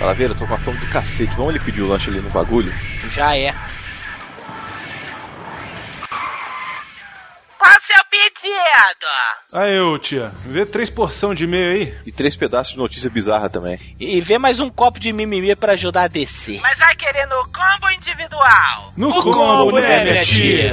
Calaveira, eu tô com a fome do cacete. Vamos ele pedir o lanche ali no bagulho? Já é. Qual o seu pedido? Aí, ô tia, vê três porção de meio aí. E três pedaços de notícia bizarra também. E vê mais um copo de mimimi pra ajudar a descer. Mas vai querer no combo individual? No O combo, né, minha tia?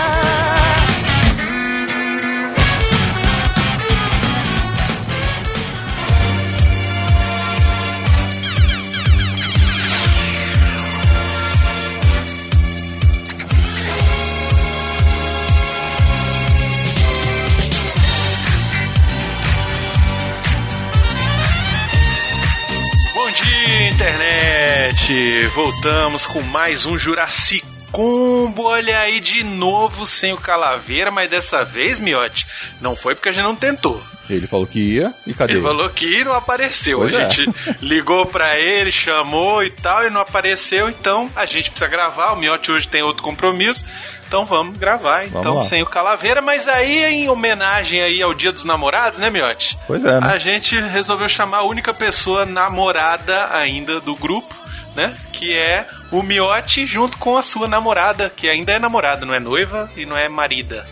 Internet! Voltamos com mais um Jurassic Combo. Olha aí de novo sem o Calaveira, mas dessa vez, Miote, não foi porque a gente não tentou. Ele falou que ia e cadê? Ele falou que ia e não apareceu. Pois a é. gente ligou pra ele, chamou e tal, e não apareceu. Então a gente precisa gravar. O Miote hoje tem outro compromisso. Então vamos gravar, então, lá. sem o Calaveira. Mas aí, em homenagem aí ao Dia dos Namorados, né, Miote? Pois é, né? A gente resolveu chamar a única pessoa namorada ainda do grupo, né? Que é o Miote junto com a sua namorada, que ainda é namorada, não é noiva e não é marida,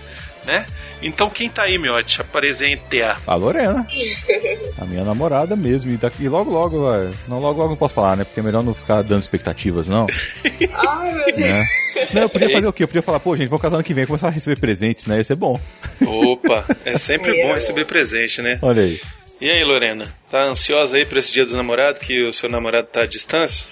né? Então quem tá aí, Miote? Apresente a. A Lorena. A minha namorada mesmo. E, daqui, e logo, logo, vai. Não, logo, logo não posso falar, né? Porque é melhor não ficar dando expectativas, não. Ai, meu Deus. né? Não, eu podia fazer o quê? Eu podia falar, pô, gente, vamos casar ano que vem, começar a receber presentes, né? Ia ser bom. Opa, é sempre Meu. bom receber presente, né? Olha aí. E aí, Lorena? Tá ansiosa aí pra esse dia dos namorados, que o seu namorado tá à distância?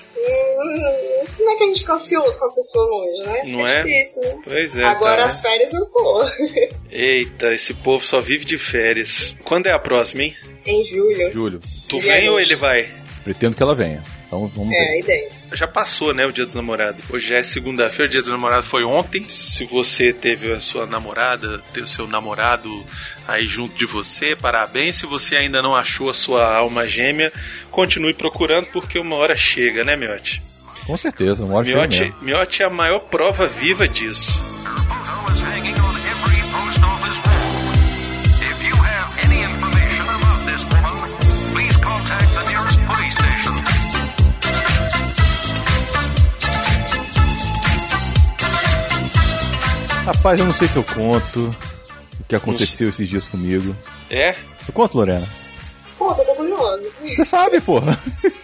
Como é que a gente fica ansioso com a pessoa longe, né? Não é? difícil, né? Pois é. Agora tá, as né? férias eu tô. Eita, esse povo só vive de férias. Quando é a próxima, hein? em julho. Júlio, Tu Dia vem ou 20. ele vai? pretendo que ela venha. Então vamos É, a ideia. Já passou, né, o Dia dos Namorados. Hoje já é segunda-feira, o Dia dos Namorados foi ontem. Se você teve a sua namorada, teve o seu namorado aí junto de você, parabéns. Se você ainda não achou a sua alma gêmea, continue procurando porque uma hora chega, né, Miote? Com certeza, uma hora mesmo. Miote é a maior prova viva disso. Rapaz, eu não sei se eu conto o que aconteceu esses dias comigo. É? Eu conto, Lorena? Pô, eu tô curiosa. Você sabe, porra.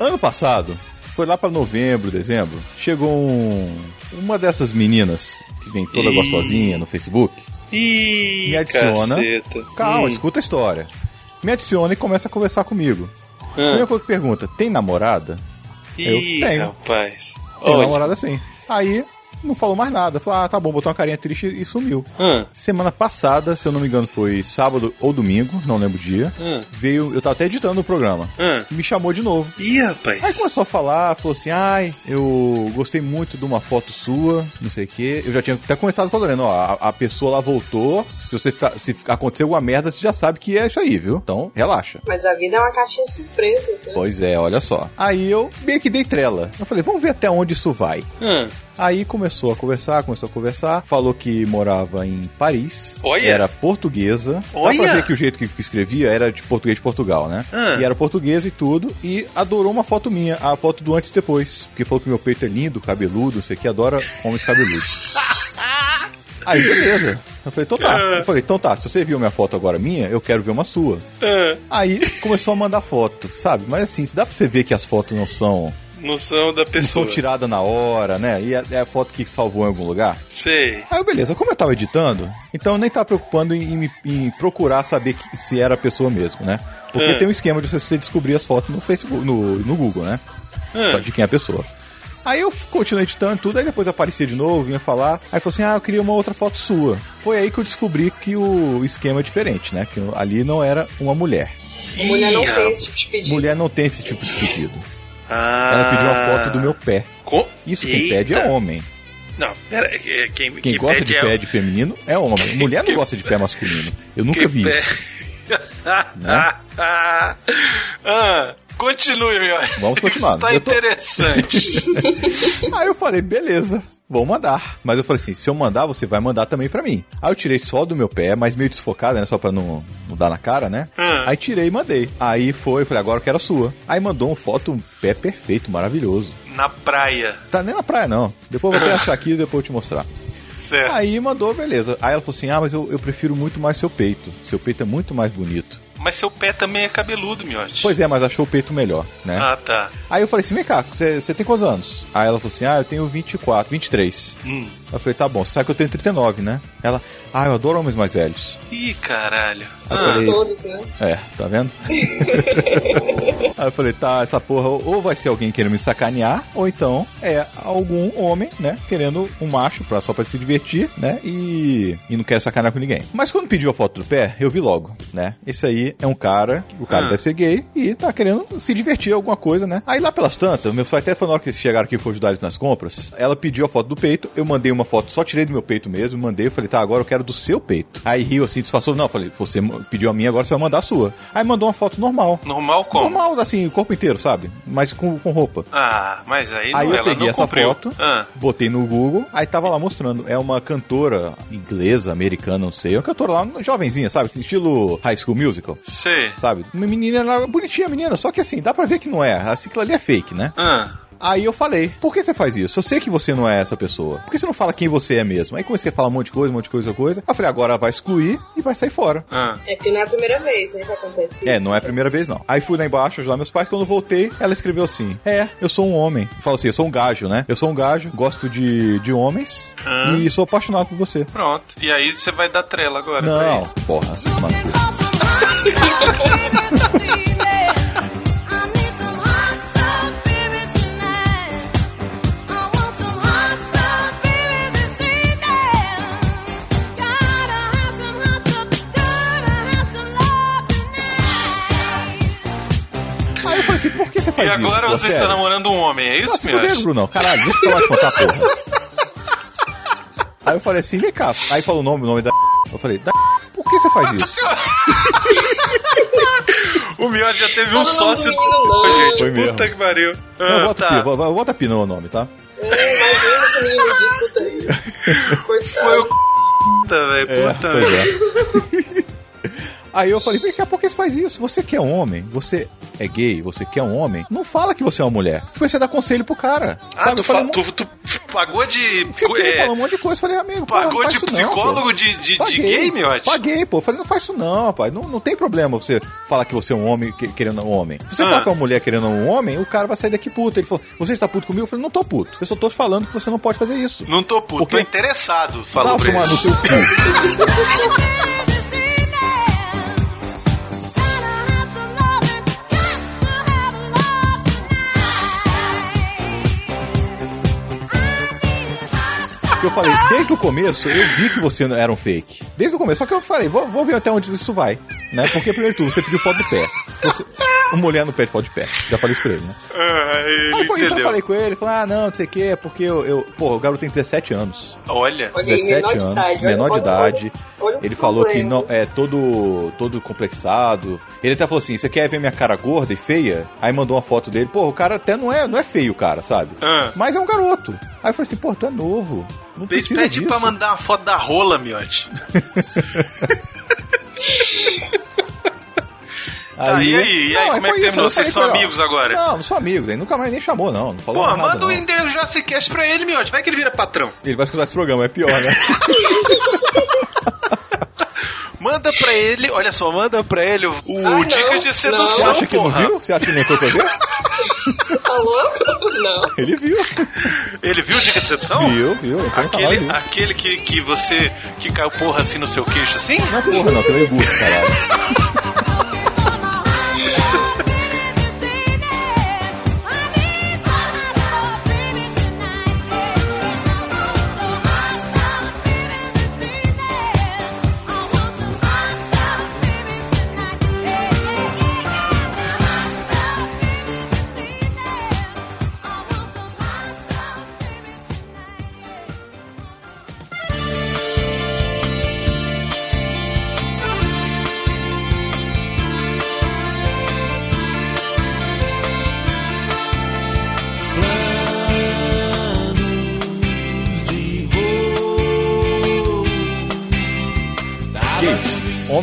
ano passado, foi lá pra novembro, dezembro, chegou um, uma dessas meninas que vem toda Ih. gostosinha no Facebook. Ih, Me adiciona. caceta. Calma, Hum. escuta a história. Me adiciona e começa a conversar comigo. Ah. Primeira coisa que pergunta: tem namorada? eu Ih, tenho. rapaz. Tem namorada sim. Aí não falou mais nada. Falou, ah, tá bom, botou uma carinha triste e sumiu. Ah, Semana passada, se eu não me engano, foi sábado ou domingo, não lembro o dia. ah, Veio, eu tava até editando o programa. ah. Me chamou de novo. Ih, rapaz. Aí começou a falar, falou assim: ai, eu gostei muito de uma foto sua, não sei o quê. Eu já tinha até comentado com a Lorena, ó, a, a pessoa lá voltou. Se você ficar, se acontecer alguma merda, você já sabe que é isso aí, viu? Então, relaxa. Mas a vida é uma caixinha de surpresas, né? Pois é, olha só. Aí eu meio que dei trela. Eu falei, vamos ver até onde isso vai. Ah, Aí começou a conversar, começou a conversar. Falou que morava em Paris. Olha! Era portuguesa. Dá pra Olha! ver que o jeito que que escrevia era de português de Portugal, né? Ah. E era portuguesa e tudo. E adorou uma foto minha, a foto do antes e depois. Porque falou que meu peito é lindo, cabeludo, não sei o que, adora homens cabeludos. Aí, beleza. Eu falei, então tá. Eu falei, então tá, se você viu minha foto agora minha, eu quero ver uma sua. ah. Aí começou a mandar foto, sabe? Mas assim, dá pra você ver que as fotos não são, Noção da não são pessoa. tiradas na hora, né? E é é a foto que salvou em algum lugar. Sei. Aí, beleza, como eu tava editando, então eu nem tava preocupando em, me- em procurar saber que- se era a pessoa mesmo, né? Porque Ah. tem um esquema de você descobrir as fotos no Facebook, no, no Google, né? Ah. De quem é a pessoa. Aí eu continuei editando tudo, aí depois aparecia de novo, vinha falar. Aí falou assim: ah, eu queria uma outra foto sua. Foi aí que eu descobri que o esquema é diferente, né? Que ali não era uma mulher. A mulher não tem esse tipo de pedido. Mulher não tem esse tipo de pedido. Ah. Ela pediu uma foto do meu pé. Co- Isso quem Eita. pede é homem. Não, pera, é- é- quem, Quem que gosta de é pé de feminino é homem. Mulher não gosta de pé masculino. Eu nunca vi pé- isso. ah, Continue, Miotti. Vamos continuar. Está tô- interessante. Aí eu falei, beleza, vou mandar. Mas eu falei assim, se eu mandar, você vai mandar também pra mim. Aí eu tirei só do meu pé, mas meio desfocado, né? Só pra não, não dar na cara, né? Ah. Aí tirei e mandei. Aí foi, eu falei, agora eu quero a sua. Aí mandou uma foto, um pé perfeito, maravilhoso. Na praia. Tá nem na praia, não. Depois eu vou até achar aqui e depois eu te mostrar. Certo. Aí mandou, beleza. Aí ela falou assim: Ah, mas eu, eu prefiro muito mais seu peito. Seu peito é muito mais bonito. Mas seu pé também é cabeludo, Miotti. Pois é, mas achou o peito melhor, né? Ah, tá. Aí eu falei assim: vem cá, você você tem quantos anos? Aí ela falou assim: ah, eu tenho 24, 23. Hum. Eu falei: tá bom, você sabe que eu tenho 39, né? Ela, ah, eu adoro homens mais velhos. Ih, caralho. Ah, falei, Todos, né? é, tá vendo? Aí eu falei, tá, essa porra ou vai ser alguém querendo me sacanear, ou então é algum homem, né, querendo um macho pra, só pra se divertir, né, e, e não quer sacanear com ninguém. Mas quando pediu a foto do pé, eu vi logo, né, esse aí é um cara, o cara Ah. deve ser gay e tá querendo se divertir alguma coisa, né. Aí lá pelas tantas, meus pais até foi na hora que eles chegaram aqui e for ajudar eles nas compras, ela pediu a foto do peito, eu mandei uma foto, só tirei do meu peito mesmo, mandei, eu falei, tá, agora eu quero do seu peito. Aí riu assim, disfarçou, não, eu falei, você pediu a minha, agora você vai mandar a sua. Aí mandou uma foto normal. normal como? Normal, assim, o corpo inteiro, sabe? Mas com, com roupa. Ah, mas aí, Aí não, eu peguei essa cumpriu. foto, Ah, botei no Google, aí tava lá mostrando. É uma cantora inglesa, americana, não sei. É uma cantora lá, jovenzinha, sabe? Estilo High School Musical, sei. sabe? Uma menina lá, bonitinha a menina, só que assim, dá pra ver que não é. Assim, aquilo ali é fake, né? Ah, Aí eu falei, por que você faz isso? Eu sei que você não é essa pessoa. Por que você não fala quem você é mesmo? Aí comecei a falar um monte de coisa, um monte de coisa, coisa. Aí eu falei, agora vai excluir e vai sair fora. ah. É porque não é a primeira vez, né, que acontece isso. É, não é a primeira vez, não. Aí fui lá embaixo ajudar meus pais. Quando eu voltei, ela escreveu assim: É, eu sou um homem. Fala assim: Eu sou um gajo, né? Eu sou um gajo, gosto de, de homens Ah. e sou apaixonado por você. Pronto. E aí você vai dar trela agora Não, porra. Mano. Por que você faz E isso? agora Pô, você está sério? namorando um homem, é isso, Nossa, meu? Bruno. Caralho, deixa eu falar de contar, porra. Aí eu falei assim, vem cá. Aí falou o nome, o nome da. Eu falei, da. Por que você faz isso? O Miotti já teve um sócio. não. Gente, Foi puta mesmo. que pariu. Não, Ah, bota tá. pi, bo- bo- bota pi no nome, tá? É. Foi o puta, velho. É, Puta, pois velho. Aí eu falei, cá, por que você faz isso? Você que é homem, você é gay, você que é um homem, não fala que você é uma mulher. Depois você dá conselho pro cara. Ah, sabe? tu, falei, fa- tu, tu pagou de. Fiquei é, falando um monte de coisa, falei, amigo, pô, pagou não de não, psicólogo pô. de, de, de Paguei, gay, Miotti? Paguei, pô. Falei, não faz isso não, rapaz. Não, não tem problema você falar que você é um homem que- querendo um homem. Se você Ah. falar que é uma mulher querendo um homem, o cara vai sair daqui puto. Ele falou, você está puto comigo? Eu falei, não tô puto. Eu só tô te falando que você não pode fazer isso. Não tô puto, Por quê? tô interessado, falou Dá pra ele. no teu cu. eu falei, desde o começo, eu vi que você não era um fake. Desde o começo. Só que eu falei, vou, vou ver até onde isso vai. Né? Porque, primeiro de tudo, você pediu foto do pé. Você, uma mulher não pede foto de pé. Já falei isso pra ele, né? Ah, ele Aí foi isso, eu entendeu. falei com ele. Ele falou, ah, não, não sei o que, é porque eu, eu... Pô, o garoto tem 17 anos. Olha. Olha aí, 17 menor de anos, idade. olha- menor de olha- idade. olha o Ele falou que problema. não é todo todo complexado. Ele até falou assim: "Você quer ver minha cara gorda e feia?" Aí mandou uma foto dele. Pô, o cara até não é, não é feio, cara, sabe? Ah. Mas é um garoto. Aí eu falei assim: "Pô, tu é novo. Não Pede, precisa pede disso." pra mandar uma foto da rola, Miotti. Tá, e aí? E aí, como é que terminou? Vocês são ó, amigos agora? Não, não sou amigos. Ele nunca mais nem chamou, não. Não falou Pô, nada, manda o não. endereço do Jurassic pra ele, Miotti. Vai que ele vira patrão. Ele vai escutar esse programa, é pior, né? Manda pra ele, olha só, manda pra ele o, o Ah, não, Dicas de não. Você Sedução, acha que não porra. viu? Você acha que não entrou pra ver? Falou? Não. Ele viu. Ele viu o Dica de Sedução? Viu, viu. Aquele, viu. aquele que, que você. que caiu porra assim no seu queixo assim? Não é porra, não, é burro, caralho.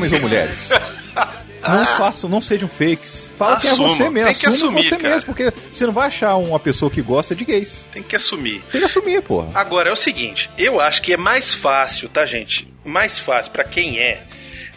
homens ou mulheres. Não façam, não sejam fakes. Fala quem é Assuma. você mesmo. Tem que assumir, você cara. mesmo, porque você não vai achar uma pessoa que gosta de gays. Tem que assumir. Tem que assumir, porra. Agora é o seguinte, eu acho que é mais fácil, tá, gente? Mais fácil pra quem é.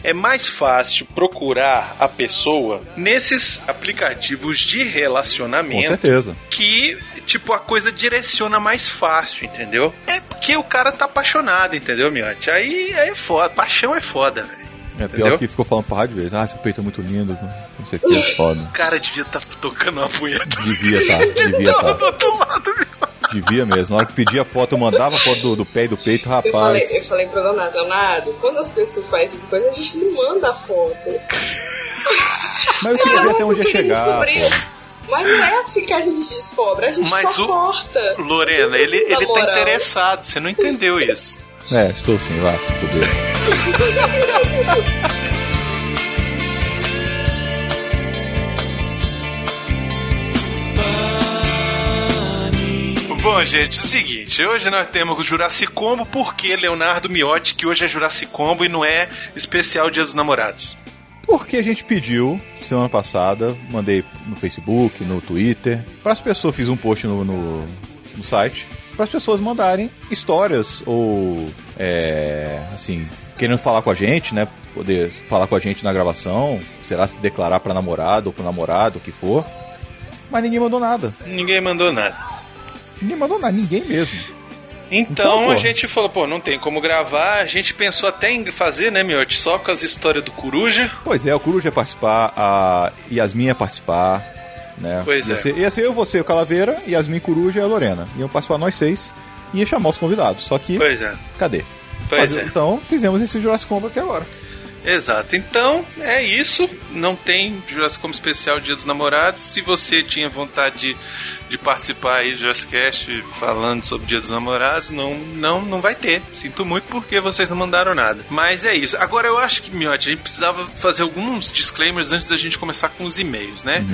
É mais fácil procurar a pessoa nesses aplicativos de Com relacionamento certeza. que, tipo, a coisa direciona mais fácil, entendeu? É porque o cara tá apaixonado, entendeu, Miotti? Aí, aí é foda. Paixão é foda, velho. É pior Entendeu? que ficou falando pra rádio vezes. Ah, seu peito é muito lindo. Não sei o que, é foda. O cara devia estar tocando uma punheta Devia tá, devia tá. do outro lado, meu. Devia mesmo. Na hora que pedia foto, eu mandava foto do, do pé e do peito, Eu falei, rapaz. eu falei pro Leonardo, Leonardo, quando as pessoas fazem coisa, a gente não manda a foto. Mas eu queria ver até onde ia chegar. Mas não é assim que a gente descobre, a gente Mas só o- corta. Lorena, ele, ele tá moral. interessado, você não entendeu isso. É, estou sim, lá, se fuder. Bom, gente, é o seguinte, hoje nós temos o Jurassic Combo, por que Leonardo Miotti, que hoje é Jurassic Combo e não é especial Dia dos Namorados? Porque a gente pediu semana passada, mandei no Facebook, no Twitter, para as pessoas, fiz um post no, no, no site, para as pessoas mandarem histórias ou, é, assim, querendo falar com a gente, né? Poder falar com a gente na gravação, será se declarar para namorado ou para namorado, o que for. Mas ninguém mandou nada. Ninguém mandou nada. Ninguém mandou nada, ninguém mesmo. Então, Então, a gente falou, pô, não tem como gravar, a gente pensou até em fazer, né, Miotti, só com as histórias do Coruja. Pois é, o Coruja ia participar, a Yasmin ia participar, né? Pois ia é. Ser, ia ser eu, você, o Calaveira, Yasmin Coruja e a Lorena. Iam participar nós seis e ia chamar os convidados. Só que, Pois é, cadê? pois Mas, é. Então, fizemos esse Jurassic Combo aqui agora. Exato. Então, é isso. Não tem Jurassic como especial Dia dos Namorados. Se você tinha vontade de, de participar aí do Jurassic falando sobre Dia dos Namorados, não, não, não vai ter. Sinto muito porque vocês não mandaram nada. Mas é isso. Agora, eu acho que, Miotti, a gente precisava fazer alguns disclaimers antes da gente começar com os e-mails, né?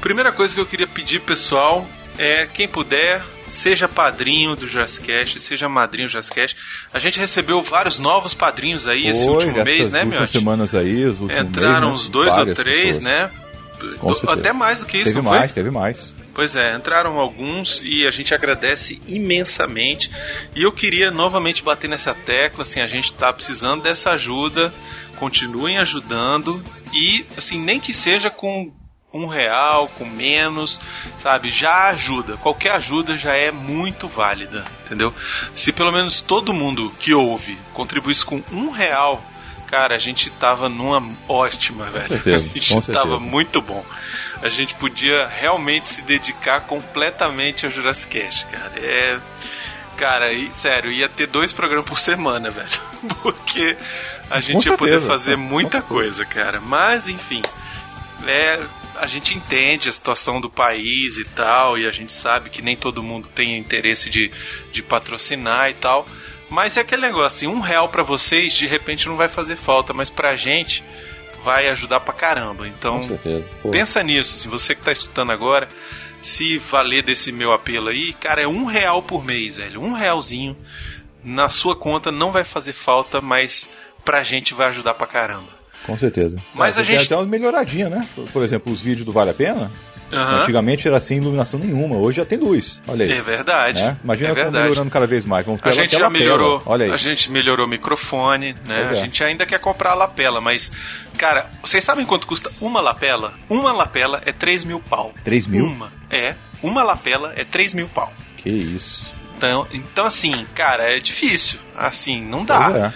Primeira coisa que eu queria pedir, pessoal, é quem puder, seja padrinho do Jurassic Cast, seja madrinho do Jurassic Cast. A gente recebeu vários novos padrinhos aí esse Foi, último dessas mês, né, Miotti? semanas aí, os Entraram mês, uns né? dois ou três, pessoas. né? Do- até mais do que isso, Teve não mais, foi? teve mais. Pois é, entraram alguns e a gente agradece imensamente. E eu queria novamente bater nessa tecla, assim, a gente tá precisando dessa ajuda. Continuem ajudando e, assim, nem que seja com um real, com menos, sabe? Já ajuda. Qualquer ajuda já é muito válida, entendeu? Se pelo menos todo mundo que ouve contribuísse com um real, cara, a gente tava numa ótima, velho. certeza, a gente com tava muito bom. A gente podia realmente se dedicar completamente ao Jurassic Cast, cara. É. Cara, e, sério, ia ter dois programas por semana, velho. Porque a gente ia poder certeza, fazer com- muita com coisa, cara. Mas, enfim. É, a gente entende a situação do país e tal, e a gente sabe que nem todo mundo tem interesse de, de patrocinar e tal. Mas é aquele negócio, assim, um real pra vocês de repente não vai fazer falta, mas pra gente vai ajudar pra caramba. Então, pensa nisso, assim, você que tá escutando agora, se valer desse meu apelo aí, cara, é um real por mês, velho. Um realzinho na sua conta não vai fazer falta, mas pra gente vai ajudar pra caramba. Com certeza. Mas Ah, a tem gente- até uma melhoradinha, né? Por- exemplo, os vídeos do Vale a Pena. Aham. Antigamente era sem iluminação nenhuma, hoje já tem luz. Olha aí. É verdade. né? Imagina é verdade. melhorando cada vez mais. Vamos A gente já melhorou. Olha aí. A gente melhorou o microfone, né? Pois A é. gente ainda quer comprar a lapela, mas, cara, vocês sabem quanto custa uma lapela? Uma lapela é 3 mil pau. 3 mil? Uma. É. Uma lapela é 3 mil pau. Que isso. Então, então, assim, cara, é difícil. Assim, não dá. Pois é.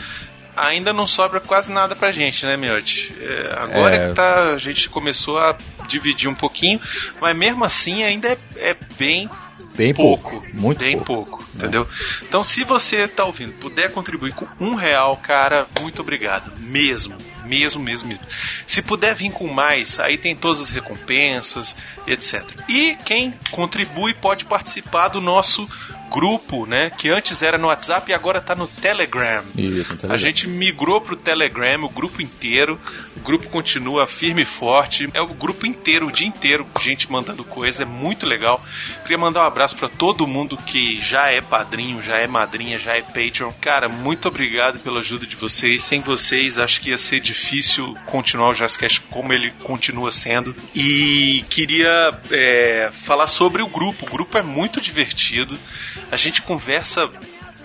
Ainda não sobra quase nada pra gente, né, Miotti? É, agora É. que tá, a gente começou a dividir um pouquinho, mas mesmo assim ainda é, é bem Bem pouco, pouco. Muito bem pouco. pouco, entendeu? Então, se você tá ouvindo, puder contribuir com um real, cara, muito obrigado, mesmo, mesmo, mesmo, mesmo. Se puder vir com mais, aí tem todas as recompensas, etc. E quem contribui pode participar do nosso grupo, né? Que antes era no WhatsApp e agora tá no Telegram. Isso, então A gente migrou pro Telegram, o grupo inteiro. O grupo continua firme e forte. É o grupo inteiro, o dia inteiro, gente mandando coisa. É muito legal. Queria mandar um abraço pra todo mundo que já é padrinho, já é madrinha, já é Patreon. Cara, muito obrigado pela ajuda de vocês. Sem vocês, acho que ia ser difícil continuar o Jazzcast como ele continua sendo. E queria é, falar sobre o grupo. O grupo é muito divertido. A gente conversa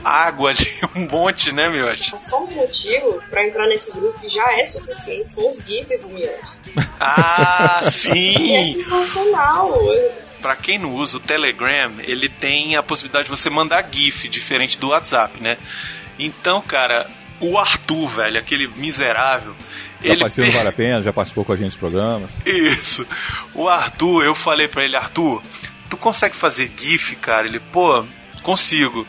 água de um monte, né, Miotti? Só um motivo pra entrar nesse grupo já é suficiente são os GIFs do Miotti. Ah, E é sim! sensacional. Pra quem não usa o Telegram, ele tem a possibilidade de você mandar GIF, diferente do WhatsApp, né? Então, cara, o Arthur, velho, aquele miserável, Já ele participou per- Vale a Pena, já participou com a gente dos programas. Isso. O Arthur, eu falei pra ele, Arthur, tu consegue fazer GIF, cara? Ele, pô, consigo.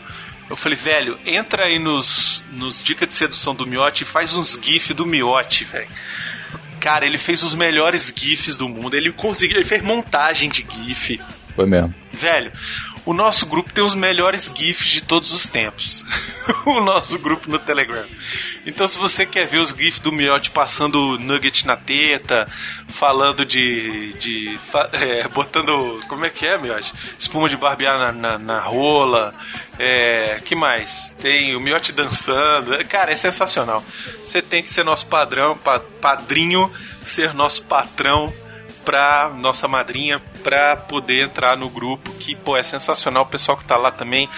Eu falei, velho, entra aí nos, nos Dicas de Sedução do Miote e faz uns GIF do Miote, velho. Cara, ele fez os melhores GIFs do mundo. Ele conseguiu, ele fez montagem de GIF. Foi mesmo. Velho, o nosso grupo tem os melhores GIFs de todos os tempos. o nosso grupo no Telegram. Então, se você quer ver os GIFs do Miotti passando nugget na teta, falando de. de é, botando. Como é que é, Miotti? Espuma de barbear na, na, na rola. É, que mais? Tem o Miotti dançando. Cara, é sensacional. Você tem que ser nosso padrão, pa- padrinho, ser nosso patrão pra nossa madrinha pra poder entrar no grupo, que pô, é sensacional, o pessoal que tá lá também.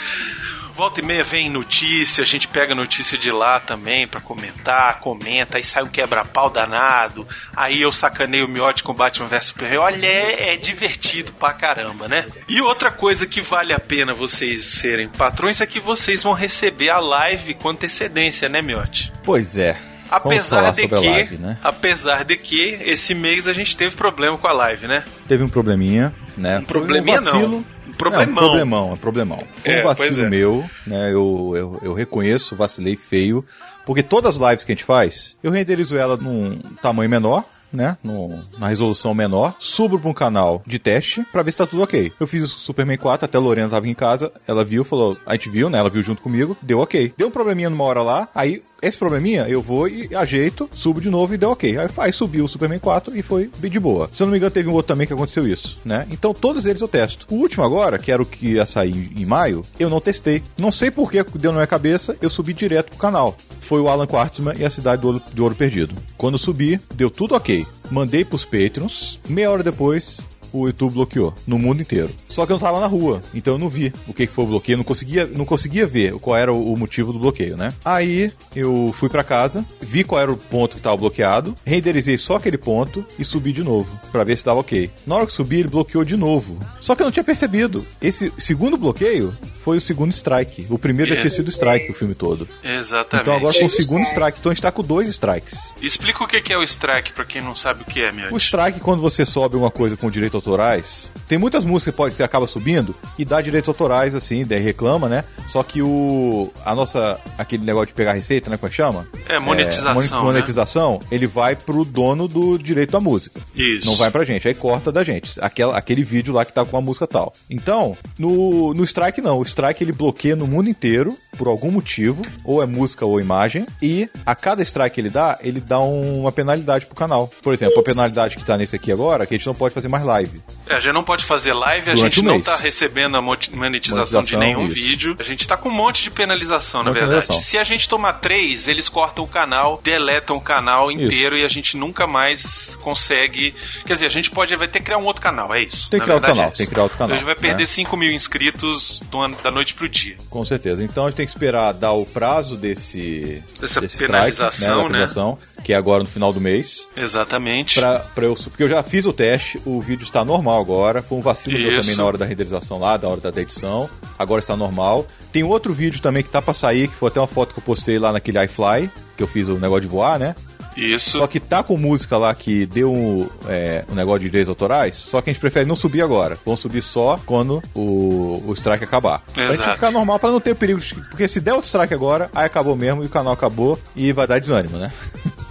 Volta e meia vem notícia, a gente pega notícia de lá também pra comentar, comenta, aí sai um quebra-pau danado, aí eu sacaneio o miote com Batman vs Superman. Olha, é, é divertido pra caramba, né? E outra coisa que vale a pena vocês serem patrões é que vocês vão receber a live com antecedência, né, miote? Pois é. Apesar de que, live, né? apesar de que esse mês a gente teve problema com a live, né? Teve um probleminha, né? Um probleminha um vacilo. não. Um problemão. É, um problemão, um problemão. Foi É, um vacilo é. meu, né? Eu, eu, eu reconheço, vacilei feio. Porque todas as lives que a gente faz, eu renderizo ela num tamanho menor, né? No, na resolução menor, subo para um canal de teste pra ver se tá tudo ok. Eu fiz isso com o Superman 4, até a Lorena tava em casa, ela viu, falou, a gente viu, né? Ela viu junto comigo, deu ok. Deu um probleminha numa hora lá, aí esse probleminha eu vou e ajeito, subo de novo e deu ok. Aí, aí subiu o Superman 4 e foi de boa. Se eu não me engano, teve um outro também que aconteceu isso, né? Então todos eles eu testo. O último agora, que era o que ia sair em maio, eu não testei. Não sei por que deu na minha cabeça, eu subi direto pro canal. Foi o Alan Quartzman e a Cidade do Ouro, Ouro Perdido. Quando subi, deu tudo ok. Mandei pros Patreons. Meia hora depois, o YouTube bloqueou no mundo inteiro. Só que eu não tava na rua, então eu não vi o que, que foi o bloqueio, não conseguia, não conseguia ver qual era o, motivo do bloqueio, né? Aí eu fui pra casa, vi qual era o ponto que tava bloqueado, renderizei só aquele ponto e subi de novo pra ver se tava ok. Na hora que subi, ele bloqueou de novo. Só que eu não tinha percebido. Esse segundo bloqueio foi o segundo strike. O primeiro já É. tinha sido strike o filme todo. Exatamente. Então agora foi o segundo strike. Então a gente tá com dois strikes. Explica o que que é o strike pra quem não sabe o que é, meu. O strike, quando você sobe uma coisa com direitos autorais, tem muitas músicas que pode, você acaba subindo e dá direitos autorais, assim, daí reclama, né? Só que o. A nossa. aquele negócio de pegar receita, né? Como é que chama? É, monetização, moni- né? monetização, ele vai pro dono do direito da música. Isso. Não vai pra gente, aí corta da gente. Aquela, aquele vídeo lá que tá com a música tal. Então, no, no Strike não. O Strike ele bloqueia no mundo inteiro, por algum motivo, ou é música ou imagem, e a cada strike que ele dá, ele dá um- uma penalidade pro canal. Por exemplo, a penalidade que tá nesse aqui agora, que a gente não pode fazer mais live. É, a gente não pode fazer live, a Durante gente um não mês. tá recebendo a monetização, de nenhum isso. vídeo. A gente tá com um monte de penalização, na verdade. Se a gente tomar três, eles cortam o canal, deletam o canal inteiro e a gente nunca mais consegue. Quer dizer, a gente pode vai ter que criar um outro canal, é isso. Tem que criar outro canal, é isso. tem que criar outro canal, A gente vai perder né? 5 mil inscritos do da noite pro dia. Com certeza. Então a gente tem que esperar dar o prazo desse. Dessa desse penalização, strike, da né? Que é agora no final do mês. Exatamente. Pra, pra eu, porque eu já fiz o teste, o vídeo está normal agora. Foi um vacilo meu também na hora da renderização lá, da hora da edição. Agora está normal. Tem outro vídeo também que tá pra sair, que foi até uma foto que eu postei lá naquele iFly, que eu fiz o negócio de voar, né? Isso. Só que tá com música lá que deu um, é, um negócio de direitos autorais, só que a gente prefere não subir agora. Vamos subir só quando o, o strike acabar. Pra gente Exato. ficar normal, pra não ter perigo. de- Porque se der outro strike agora, aí acabou mesmo e o canal acabou e vai dar desânimo, né?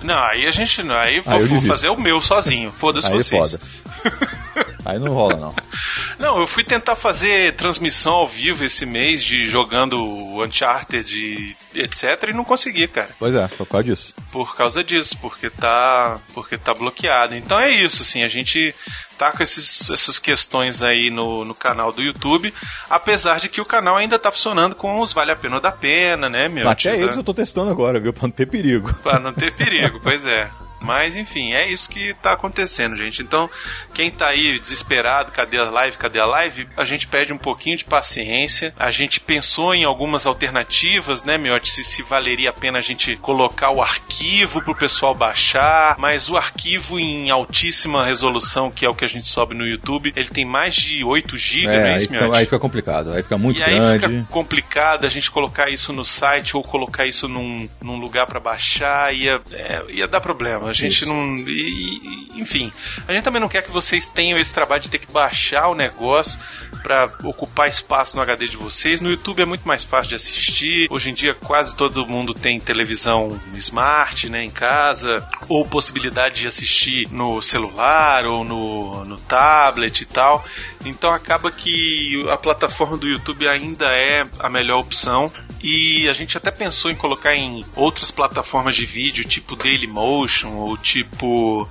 Não, aí a gente não. Aí vou, Aí vou fazer o meu sozinho. Foda-se é vocês. foda. Aí não rola, não. Não, eu fui tentar fazer transmissão ao vivo esse mês de jogando Uncharted e etc e não consegui, cara. Pois é, por causa disso. Por causa disso, porque tá, porque tá bloqueado. Então é isso, assim, a gente tá com esses, essas questões aí no, no canal do YouTube, apesar de que o canal ainda tá funcionando com os Vale a Pena ou da Pena, né, meu? Até eles eu tô testando agora, viu? Pra não ter perigo. Pra não ter perigo, pois é. Mas enfim, é isso que tá acontecendo, gente. Então, quem tá aí desesperado, cadê a live, cadê a live? A gente pede um pouquinho de paciência. A gente pensou em algumas alternativas, né, Miotti? Se, se valeria a pena a gente colocar o arquivo pro pessoal baixar, mas o arquivo em altíssima resolução, que é o que a gente sobe no YouTube, ele tem mais de 8 GB, não é aí, isso, fica, Miotti? aí fica complicado. Aí fica muito e aí grande. fica complicado a gente colocar isso no site ou colocar isso num, num lugar pra baixar, ia, é, ia dar problema. A gente Isso. não. e- e- enfim, a gente também não quer que vocês tenham esse trabalho de ter que baixar o negócio pra ocupar espaço no HD de vocês. No YouTube é muito mais fácil de assistir. Hoje em dia quase todo mundo tem televisão smart, né, em casa, ou possibilidade de assistir no celular ou no, no tablet e tal. Então acaba que a plataforma do YouTube ainda é a melhor opção. E a gente até pensou em colocar em outras plataformas de vídeo, tipo Dailymotion ou tipo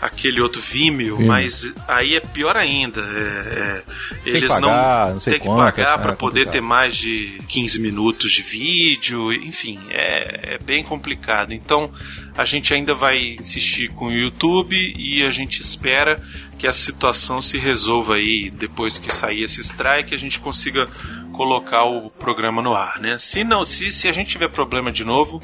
aquele outro Vimeo, Vimeo. mas aí é pior ainda. É, é, eles pagar, não, tem que quanto, pagar é para poder complicado. ter mais de 15 minutos de vídeo, enfim, é, é bem complicado. Então a gente ainda vai insistir com o YouTube e a gente espera que a situação se resolva aí depois que sair esse strike, a gente consiga colocar o programa no ar, né? Se não, se, se a gente tiver problema de novo,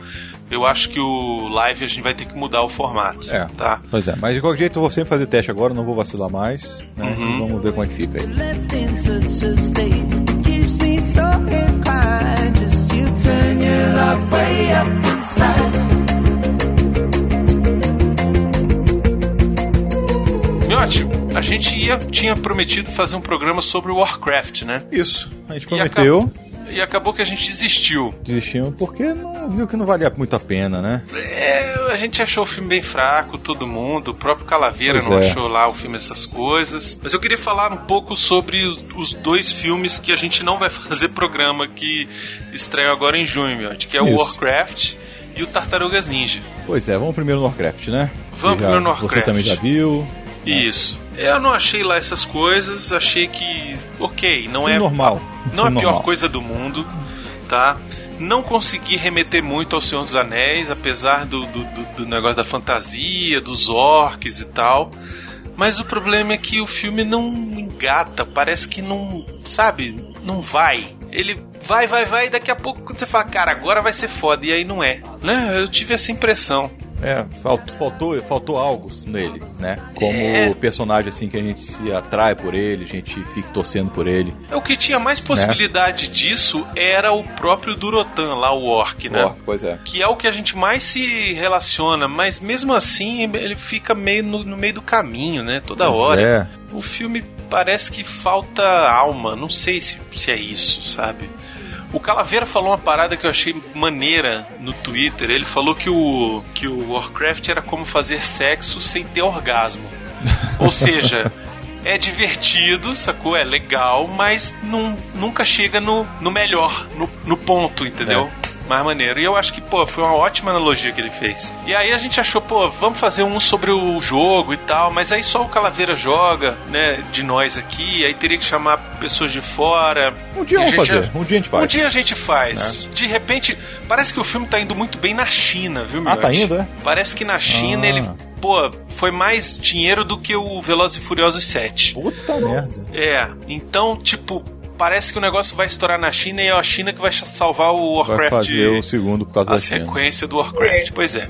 eu acho que o live a gente vai ter que mudar o formato, É. tá? Pois é, mas de qualquer jeito eu vou sempre fazer teste agora, não vou vacilar mais. Né? Uhum. Vamos ver como é que fica aí. in such a gente ia, tinha prometido fazer um programa sobre o Warcraft, né? Isso, a gente prometeu, E acabou que a gente desistiu. desistimos porque não, viu que não valia muito a pena, né? É, a gente achou o filme bem fraco, todo mundo. O próprio Calaveira Pois não é. achou lá o filme essas coisas. Mas eu queria falar um pouco sobre os, dois filmes que a gente não vai fazer programa que estreiam agora em junho, que é o Isso. Warcraft e o Tartarugas Ninja. Pois é, vamos primeiro no Warcraft, né? Vamos já- primeiro no Você Warcraft. também já viu. Isso. Eu não achei lá essas coisas, achei que. Ok, não é. normal. Não é a pior coisa do mundo, tá? Não consegui remeter muito ao Senhor dos Anéis, apesar do, do, do- negócio da fantasia, dos orcs e tal. Mas o problema é que o filme não engata, parece que não. Sabe? Não vai. Ele vai, vai, vai, e daqui a pouco você fala, cara, agora vai ser foda, e aí não é. Né? Eu tive essa impressão. É, faltou, faltou, algo nele, né? Como É. o personagem assim que a gente se atrai por ele, a gente fica torcendo por ele. É, O que tinha mais possibilidade disso era o próprio Durotan, lá o orc, né? Ó, pois é. Que é o que a gente mais se relaciona, mas mesmo assim ele fica meio no, no meio do caminho, né? Toda Pois hora. é. O filme parece que falta alma, não sei se, se é isso, sabe? O Calaveira falou uma parada que eu achei maneira no Twitter. Ele falou que o, que o Warcraft era como fazer sexo sem ter orgasmo. Ou seja, é divertido, sacou? É legal, mas não, nunca chega no, no melhor, no, no ponto, entendeu? Mais maneiro. E eu acho que, pô, foi uma ótima analogia que ele fez. E aí a gente achou, pô, vamos fazer um sobre o jogo e tal, mas aí só o Calaveira joga, né, de nós aqui, aí teria que chamar pessoas de fora. Um dia a vamos gente fazer, um dia a gente faz. Um dia a gente faz. De repente, parece que o filme tá indo muito bem na China, viu, Ah, tá indo, é? Parece que na China Ah. ele, pô, foi mais dinheiro do que o Velozes e Furiosos 7. Puta merda. É, então, tipo, parece que o negócio vai estourar na China e é a China que vai salvar o Vai Warcraft. fazer o segundo por causa a da China. sequência do Warcraft. Pois é.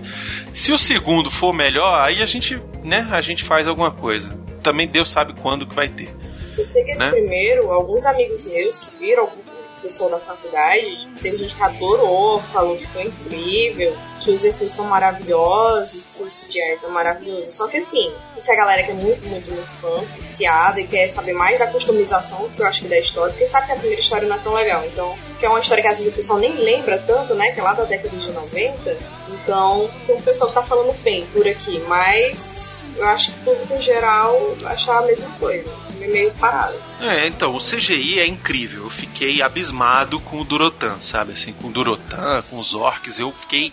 Se o segundo for melhor, aí a gente, né, a gente faz alguma coisa. Também Deus sabe quando que vai ter. Eu sei que esse Né? primeiro, alguns amigos meus que viram, algum pessoal da faculdade, teve gente que adorou, falou que foi incrível, que os efeitos estão maravilhosos, que o CGI tá maravilhoso. Só que assim, se a galera que é muito, muito, muito fã, viciada e quer saber mais da customização, que eu acho que da história, porque sabe que a primeira história não é tão legal. Então, que é uma história que às vezes o pessoal nem lembra tanto, né? Que é lá da década de 90. Então, um pessoal tá falando bem por aqui, mas eu acho que o público em geral achava a mesma coisa. Filme meio parado. É, então, o CGI é incrível. Eu fiquei abismado com o Durotan, sabe? Assim, com o Durotan, com os orcs. Eu fiquei.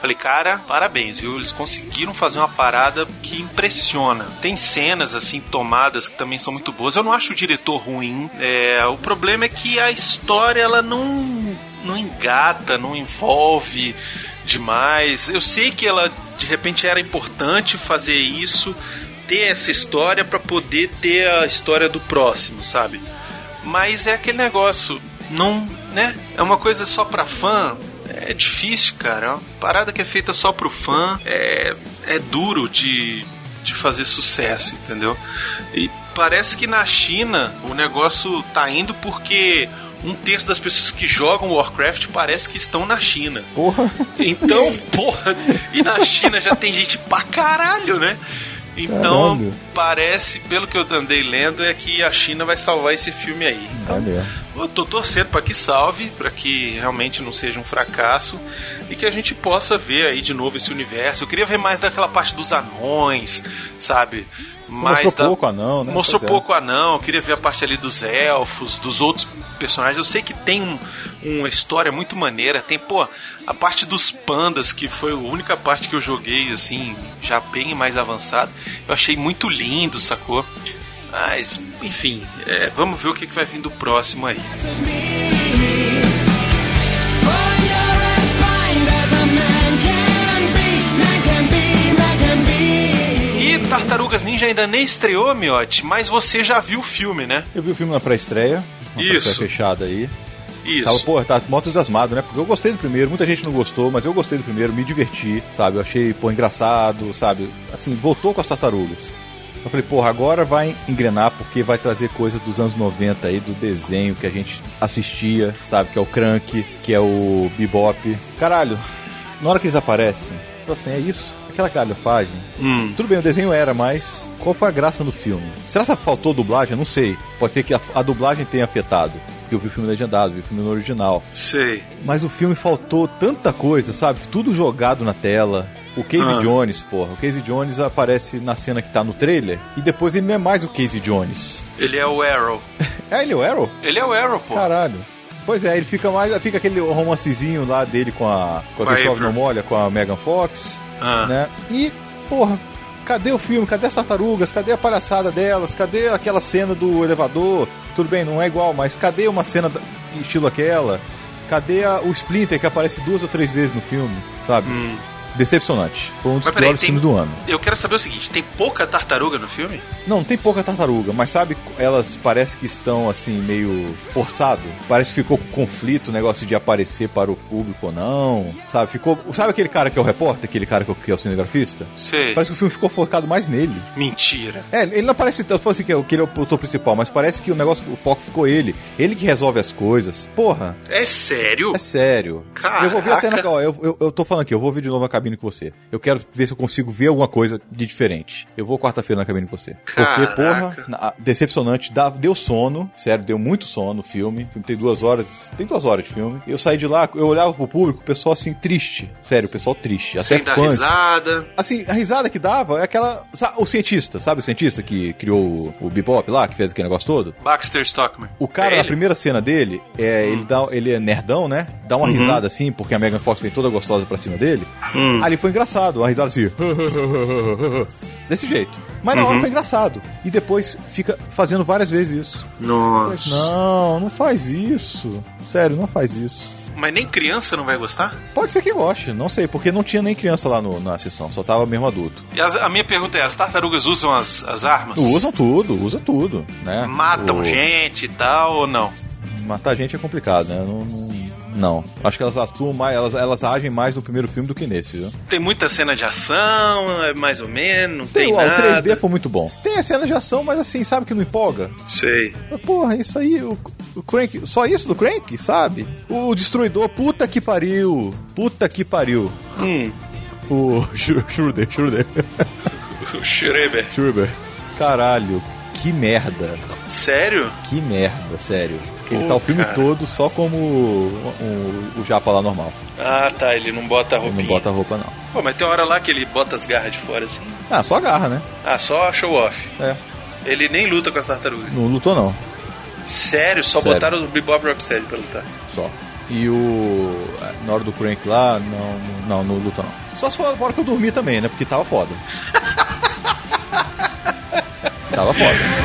Falei, cara, parabéns, viu? Eles conseguiram fazer uma parada que impressiona. Tem cenas, assim, tomadas que também são muito boas. Eu não acho o diretor ruim. É, o problema é que a história, ela não, não engata, não envolve demais. Eu sei que ela, de repente, era importante fazer isso, ter essa história para poder ter a história do próximo, sabe? Mas é aquele negócio, não, né? É uma coisa só pra fã. É difícil, cara. É uma parada que é feita só pro fã. É, é duro de, de fazer sucesso, entendeu? E parece que na China o negócio tá indo porque um terço das pessoas que jogam Warcraft parece que estão na China. Porra. Então, porra, e na China já tem gente pra caralho, né? Então, Caralho. parece, pelo que eu andei lendo, é que a China vai salvar esse filme aí. Então, É eu tô torcendo para que salve, para que realmente não seja um fracasso e que a gente possa ver aí de novo esse universo. Eu queria ver mais daquela parte dos anões, sabe? Mais Mostrou da- pouco anão, né? Mostrou Pois é. pouco anão, eu queria ver a parte ali dos elfos, dos outros personagens. Eu sei que tem um- uma história muito maneira. Tem, pô, a parte dos pandas, que foi a única parte que eu joguei, assim, já bem mais avançado. Eu achei muito lindo, sacou? Mas, enfim, é, vamos ver o que, que vai vir do próximo aí. Tartarugas Ninja ainda nem estreou, Miotti, mas você já viu o filme, né? Eu vi o filme na pré-estreia. Uma Isso. pré-estreia fechada aí. Isso. Tava, porra, tá mó entusiasmado, né? Porque eu gostei do primeiro, muita gente não gostou, mas eu gostei do primeiro, me diverti, sabe? Eu achei, pô, engraçado, sabe? Assim, voltou com as tartarugas. Eu falei, porra, agora vai engrenar porque vai trazer coisa dos anos 90 aí, do desenho que a gente assistia, sabe? Que é o Crank, que é o Bebop. Caralho, na hora que eles aparecem, eu assim, é isso? Aquela galhofagem. Hum. Tudo bem, o desenho era, mas qual foi a graça do filme? Será que faltou dublagem? Eu não sei. Pode ser que a, a dublagem tenha afetado. Porque eu vi o filme legendado, vi o filme no original. Sei. Mas o filme faltou tanta coisa, sabe? Tudo jogado na tela. O Casey Ah. Jones, porra. O Casey Jones aparece na cena que tá no trailer. E depois ele não é mais o Casey Jones. Ele é o Arrow. É, ele é o Arrow? Ele é o Arrow, pô. Caralho. Pois é, ele fica mais. Fica aquele romancezinho lá dele com a. Com a Com a não molha, com a Megan Fox. Ah. Né? E, porra, cadê o filme? Cadê as tartarugas? Cadê a palhaçada delas? Cadê aquela cena do elevador? Tudo bem, não é igual, mas cadê uma cena estilo aquela? Cadê a- o Splinter que aparece duas ou três vezes no filme, sabe? Decepcionante. Foi um dos peraí, piores tem- filmes do ano. Eu quero saber o seguinte: tem pouca tartaruga no filme? Não, tem pouca tartaruga, mas sabe, elas parece que estão assim, meio forçado. Parece que ficou com conflito o negócio de aparecer para o público ou não. Sabe, ficou. Sabe aquele cara que é o repórter, aquele cara que é o- é cinegrafista? Sei. Parece que o filme ficou focado mais nele. Mentira. É, ele não parece tanto assim que, é que ele é o autor principal, mas parece que o negócio, o foco ficou ele. Ele que resolve as coisas. Porra, É sério? é sério. Caraca. Eu vou ver até na. Ó, eu, eu, eu tô falando aqui, eu vou ver de novo na cabine com você. Eu quero ver se eu consigo ver alguma coisa de diferente. Eu vou quarta-feira na cabine com você. Porque, Caraca. porra, na- decepcionante, deu sono, sério, deu muito sono o filme. O filme tem duas horas, tem duas horas de filme. Eu saí de lá, eu olhava pro público, o pessoal assim, triste. Sério, o pessoal triste. Até Sem dar fãs. risada. Assim, a risada que dava é aquela. O cientista, sabe o cientista que criou o, o Bebop lá, que fez aquele negócio todo? Baxter Stockman. O cara, É na? Hum. primeira cena dele, é, ele, dá, ele é nerdão, né? Dá uma Uhum. risada assim, porque a Megan Fox vem toda gostosa pra cima dele. Hum. Ali foi engraçado, uma risada assim. Desse jeito. Mas na hora Uhum. foi engraçado. E depois fica fazendo várias vezes isso. Nossa. Não, não faz isso. Sério, não faz isso. Mas nem criança não vai gostar? Pode ser que goste, não sei, porque não tinha nem criança lá no- na sessão, só tava mesmo adulto. E as- a minha pergunta é: as tartarugas usam as, as armas? Usam tudo, usam tudo, né? Matam O- gente e tal ou não? Matar gente é complicado, né? Não, não, não. Acho que elas atuam mais, elas, elas agem mais no primeiro filme do que nesse, viu? Tem muita cena de ação, é mais ou menos, não tem, Tem, ó, o nada. 3D foi muito bom. Tem a cena de ação, mas assim, sabe que não empolga? Sei. Porra, isso aí, o, o Crank, só isso do Crank, sabe? O Destruidor, puta que pariu. Puta que pariu. Hum. O Schurder. O Schreiber. Schurber. Caralho, que merda. Sério? Que merda, sério. Ele tá o filme cara. todo só como o, o, o japa lá normal. Ah, tá, ele não bota a Ele roupinha. não bota a roupa, não. Pô, mas tem uma hora lá que ele bota as garras de fora assim. Ah, só agarra, né? Ah, só show off. É. Ele nem luta com as tartarugas. Não lutou, não. Sério, só Sério. botaram o Bebop Rocksteady pra lutar. Só. E o. Na hora do Crank lá, não, não, não luta, não. Só se for a hora que eu dormi também, né? Porque tava foda. tava foda.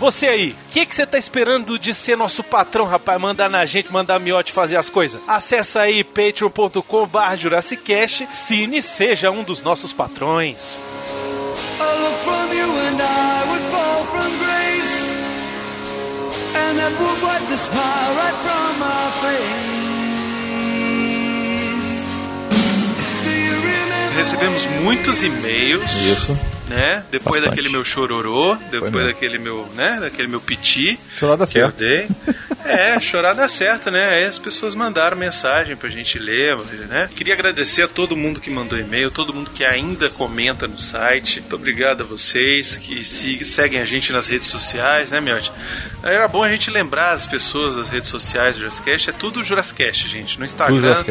Você aí, o que que você tá esperando de ser nosso patrão, rapaz? Mandar na gente, mandar a miote fazer as coisas? Acesse aí patreon.com barra Jurassicast, cine seja um dos nossos patrões. Recebemos muitos e-mails. Isso. Né? Depois Bastante. daquele meu chororô, depois daquele meu, né? Daquele meu piti certo. dei. É, chorar dá certo, né? Aí as pessoas mandaram mensagem pra gente ler, né? Queria agradecer a todo mundo que mandou e-mail, todo mundo que ainda comenta no site. Muito obrigado a vocês que se- seguem a gente nas redes sociais, né, Miotti? Era bom a gente lembrar as pessoas das redes sociais do Jurassicast. É tudo Jurassicast, gente. No Instagram.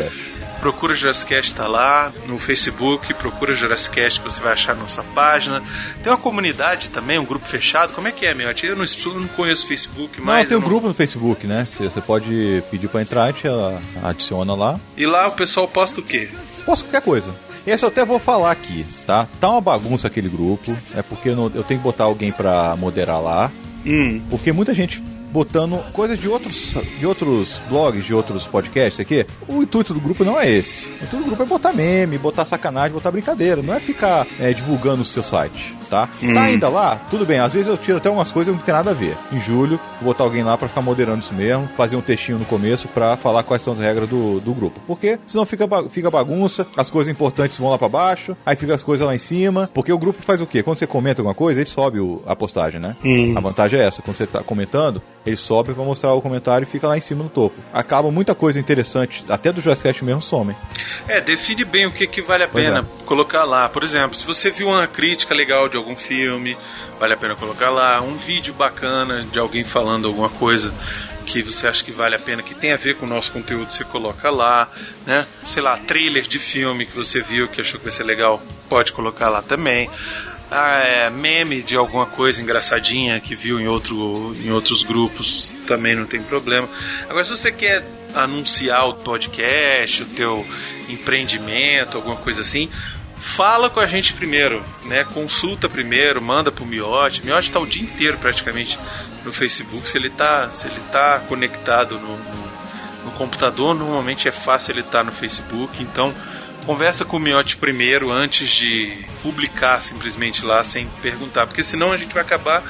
Procura Jurassicast tá lá, no Facebook, procura Jurassicast que você vai achar nossa página. Tem uma comunidade também, um grupo fechado. Como é que é, meu? Eu não, eu não conheço o Facebook, Não, mas. tem um não- grupo no Facebook, né? Você pode pedir pra entrar, a gente ela adiciona lá. E lá o pessoal posta o quê? Posso qualquer coisa. Esse eu até vou falar aqui, tá? Tá uma bagunça aquele grupo. É porque eu, não- eu tenho que botar alguém pra moderar lá. Hum. Porque muita gente botando coisas de outros, de outros blogs, de outros podcasts aqui. O intuito do grupo não é esse. O intuito do grupo é botar meme, botar sacanagem, botar brincadeira. Não é ficar é, divulgando o seu site, tá? Hum. Tá ainda lá? Tudo bem. Às vezes eu tiro até umas coisas que não tem nada a ver. Em julho, vou botar alguém lá pra ficar moderando isso mesmo, fazer um textinho no começo pra falar quais são as regras do, do grupo. Porque senão fica, fica bagunça, as coisas importantes vão lá pra baixo, aí fica as coisas lá em cima. Porque o grupo faz o quê? Quando você comenta alguma coisa, ele sobe o- a postagem, né? A vantagem é essa. Quando você tá comentando, ele sobe pra mostrar o comentário e fica lá em cima no topo. Acaba muita coisa interessante, até do Jurassic mesmo some. É, define bem o que, que vale a Pois pena colocar lá. Por exemplo, se você viu uma crítica legal de algum filme, vale a pena colocar lá. Um vídeo bacana de alguém falando alguma coisa que você acha que vale a pena, que tem a ver com o nosso conteúdo, você coloca lá, né? Sei lá, trailer de filme que você viu que achou que vai ser legal, pode colocar lá também. Ah, é, meme de alguma coisa engraçadinha que viu em, outro, em outros grupos também não tem problema. Agora, se você quer anunciar o podcast, o teu empreendimento, alguma coisa assim, fala com a gente primeiro, né? Consulta primeiro, manda pro Miote. Miote tá o dia inteiro praticamente no Facebook. Se ele tá, se ele tá conectado no, no, no computador, normalmente é fácil ele estar no Facebook. Então, conversa com o Miote primeiro antes de publicar simplesmente lá sem perguntar, porque senão a gente vai acabar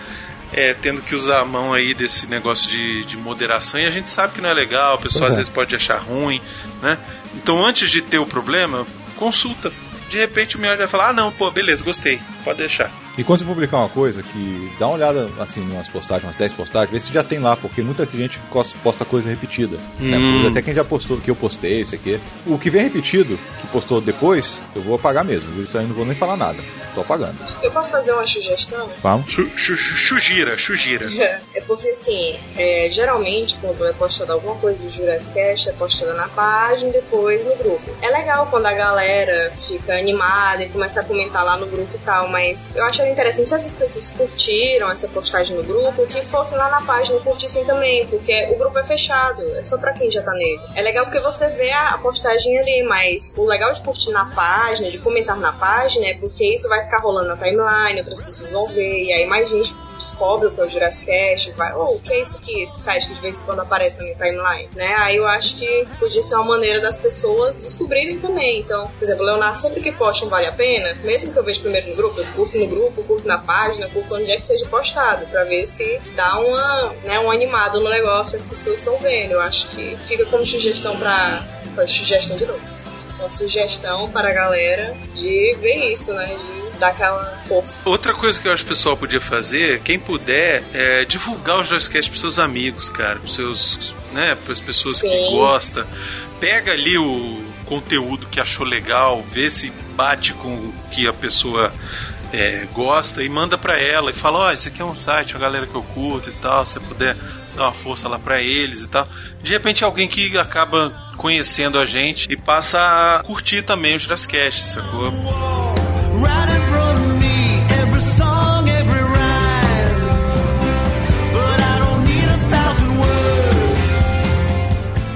é, tendo que usar a mão aí desse negócio de, de moderação e a gente sabe que não é legal, o pessoal Pois às é. vezes pode achar ruim, né? Então antes de ter o problema, consulta. De repente o Miote vai falar, ah não, pô, beleza, gostei, pode deixar. E quando você publicar uma coisa, que dá uma olhada assim, em umas postagens, umas 10 postagens, vê se já tem lá, porque muita gente posta coisa repetida. né? Hum. Até quem já postou que eu postei, isso aqui. O que vem repetido, que postou depois, eu vou apagar mesmo. Então eu não vou nem falar nada. Tô apagando. Eu posso fazer uma sugestão? Vamos? Chu- chugira, chugira. É porque assim, é, geralmente quando é postada alguma coisa do Jurassic Cast, é postada na página e depois no grupo. É legal quando a galera fica animada e começa a comentar lá no grupo e tal, mas eu interessante se essas pessoas curtiram essa postagem no grupo, que fossem lá na página curtissem também, porque o grupo é fechado, é só pra quem já tá nele. É legal porque você vê a postagem ali, mas o legal de curtir na página, de comentar na página, é porque isso vai ficar rolando na timeline, outras pessoas vão ver, e aí mais gente descobre o que é o Jurassic vai, oh, o que é isso aqui, esse site que de vez em quando aparece na minha timeline, né? Aí eu acho que podia ser uma maneira das pessoas descobrirem também. Então, por exemplo, Leonardo sempre que posta um Vale a Pena, mesmo que eu veja primeiro no grupo, eu curto no grupo, curto na página, curto onde é que seja postado, pra ver se dá uma, né, um animado no negócio, as pessoas estão vendo. Eu acho que fica como sugestão pra. Sugestão de novo. Uma sugestão para a galera de ver isso, né? De dar aquela força. Outra coisa que eu acho que o pessoal podia fazer, quem puder, é divulgar o Joycast pros seus amigos, cara, pros seus, né, pras pessoas que Sim. gostam. Pega ali o conteúdo que achou legal, vê se bate com o que a pessoa é, gosta e manda pra ela e fala, ó, esse aqui é um site, a galera que eu curto e tal, se você puder dar uma força lá pra eles e tal. De repente alguém que acaba conhecendo a gente e passa a curtir também o Jurassic sacou?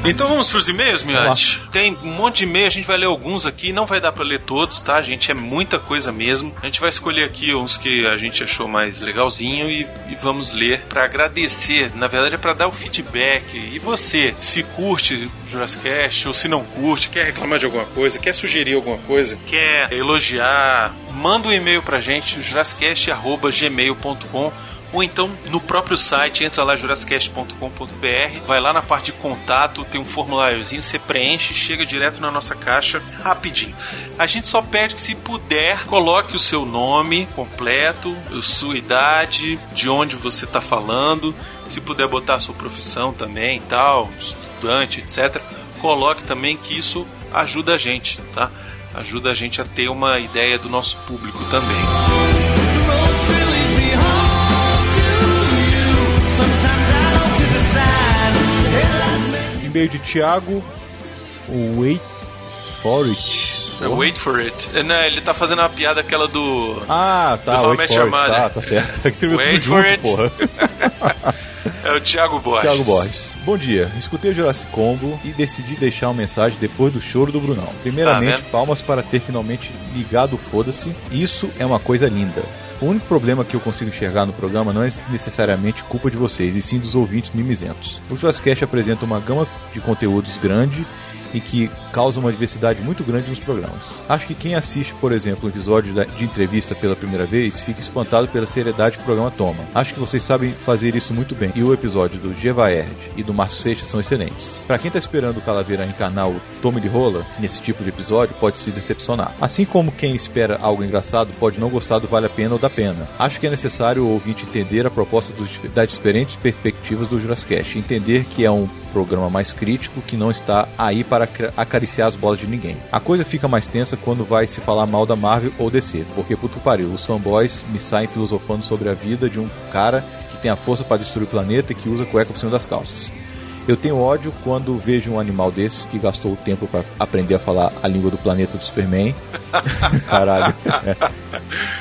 Então vamos pros e-mails, Miotti? Tem um monte de e-mail, a gente vai ler alguns aqui, não vai dar pra ler todos, tá, gente? É muita coisa mesmo. A gente vai escolher aqui uns que a gente achou mais legalzinho e, e vamos ler pra agradecer. Na verdade é pra dar o feedback. E você, se curte Jurassic Cast ou se não curte, quer reclamar de alguma coisa, quer sugerir alguma coisa, quer elogiar, manda um e-mail pra gente, jurassicast.gmail.com ou então no próprio site, entra lá jurassicast.com.br, vai lá na parte de contato, tem um formuláriozinho, você preenche, chega direto na nossa caixa, rapidinho. A gente só pede que se puder, coloque o seu nome completo, sua idade, de onde você está falando, se puder botar a sua profissão também, tal, estudante, etc. Coloque também que isso ajuda a gente, tá? Ajuda a gente a ter uma ideia do nosso público também. E-mail de Thiago, Wait for It. É, Wait for it. É, né, ele tá fazendo uma piada aquela do. Ah, tá, Do Wait for It, tá, tá certo. É que você viu tudo Wait for junto, it. porra. É o Thiago Borges. Thiago Borges. Bom dia, escutei o Jurassic Combo e decidi deixar uma mensagem depois do choro do Brunão. Primeiramente, vendo? palmas para ter finalmente ligado o Foda-se. Isso é uma coisa linda. O único problema que eu consigo enxergar no programa não é necessariamente culpa de vocês, e sim dos ouvintes mimizentos. O Jurassic apresenta uma gama de conteúdos grande e que causa uma diversidade muito grande nos programas. Acho que quem assiste, por exemplo, um episódio de entrevista pela primeira vez fica espantado pela seriedade que o programa toma. Acho que vocês sabem fazer isso muito bem. E o episódio do Geva Erd e do Márcio Seixas são excelentes. Pra quem tá esperando o Calaveira encarnar o Tommy de Rola nesse tipo de episódio, pode se decepcionar. Assim como quem espera algo engraçado pode não gostar do Vale a Pena ou da Pena. Acho que é necessário o ouvinte entender a proposta dos, das diferentes perspectivas do Jurassic entender que é um programa mais crítico que não está aí para acra- acariciar as bolas de ninguém. A coisa fica mais tensa quando vai se falar mal da Marvel ou DC, porque puto pariu, os fanboys me saem filosofando sobre a vida de um cara que tem a força para destruir o planeta e que usa cueca por cima das calças. Eu tenho ódio quando vejo um animal desses que gastou o tempo para aprender a falar a língua do planeta do Superman. Caralho. É.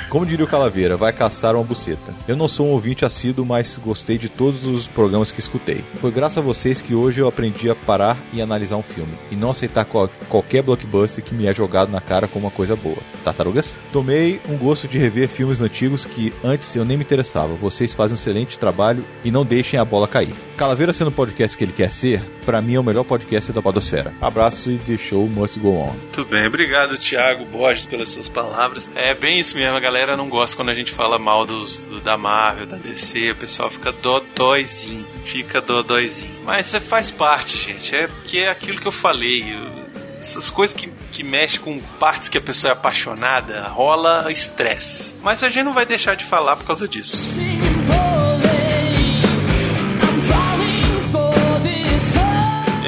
Como diria o Calaveira, vai caçar uma buceta. Eu não sou um ouvinte assíduo, mas gostei de todos os programas que escutei. Foi graças a vocês que hoje eu aprendi a parar e analisar um filme. E não aceitar qual- qualquer blockbuster que me é jogado na cara como uma coisa boa. Tartarugas? Tomei um gosto de rever filmes antigos que antes eu nem me interessava. Vocês fazem um excelente trabalho e não deixem a bola cair. Calaveira sendo o podcast que ele quer ser, pra mim é o melhor podcast da podosfera. Abraço e the show must go on. Muito bem, obrigado, Thiago Borges, pelas suas palavras. É bem isso mesmo, a galera não gosta quando a gente fala mal dos, do- da Marvel, da DC, o pessoal fica dodóizinho, fica dodóizinho. Mas você faz parte, gente, é porque é aquilo que eu falei. eu- essas coisas que, que mexem com partes que a pessoa é apaixonada, rola estresse. Mas a gente não vai deixar de falar por causa disso.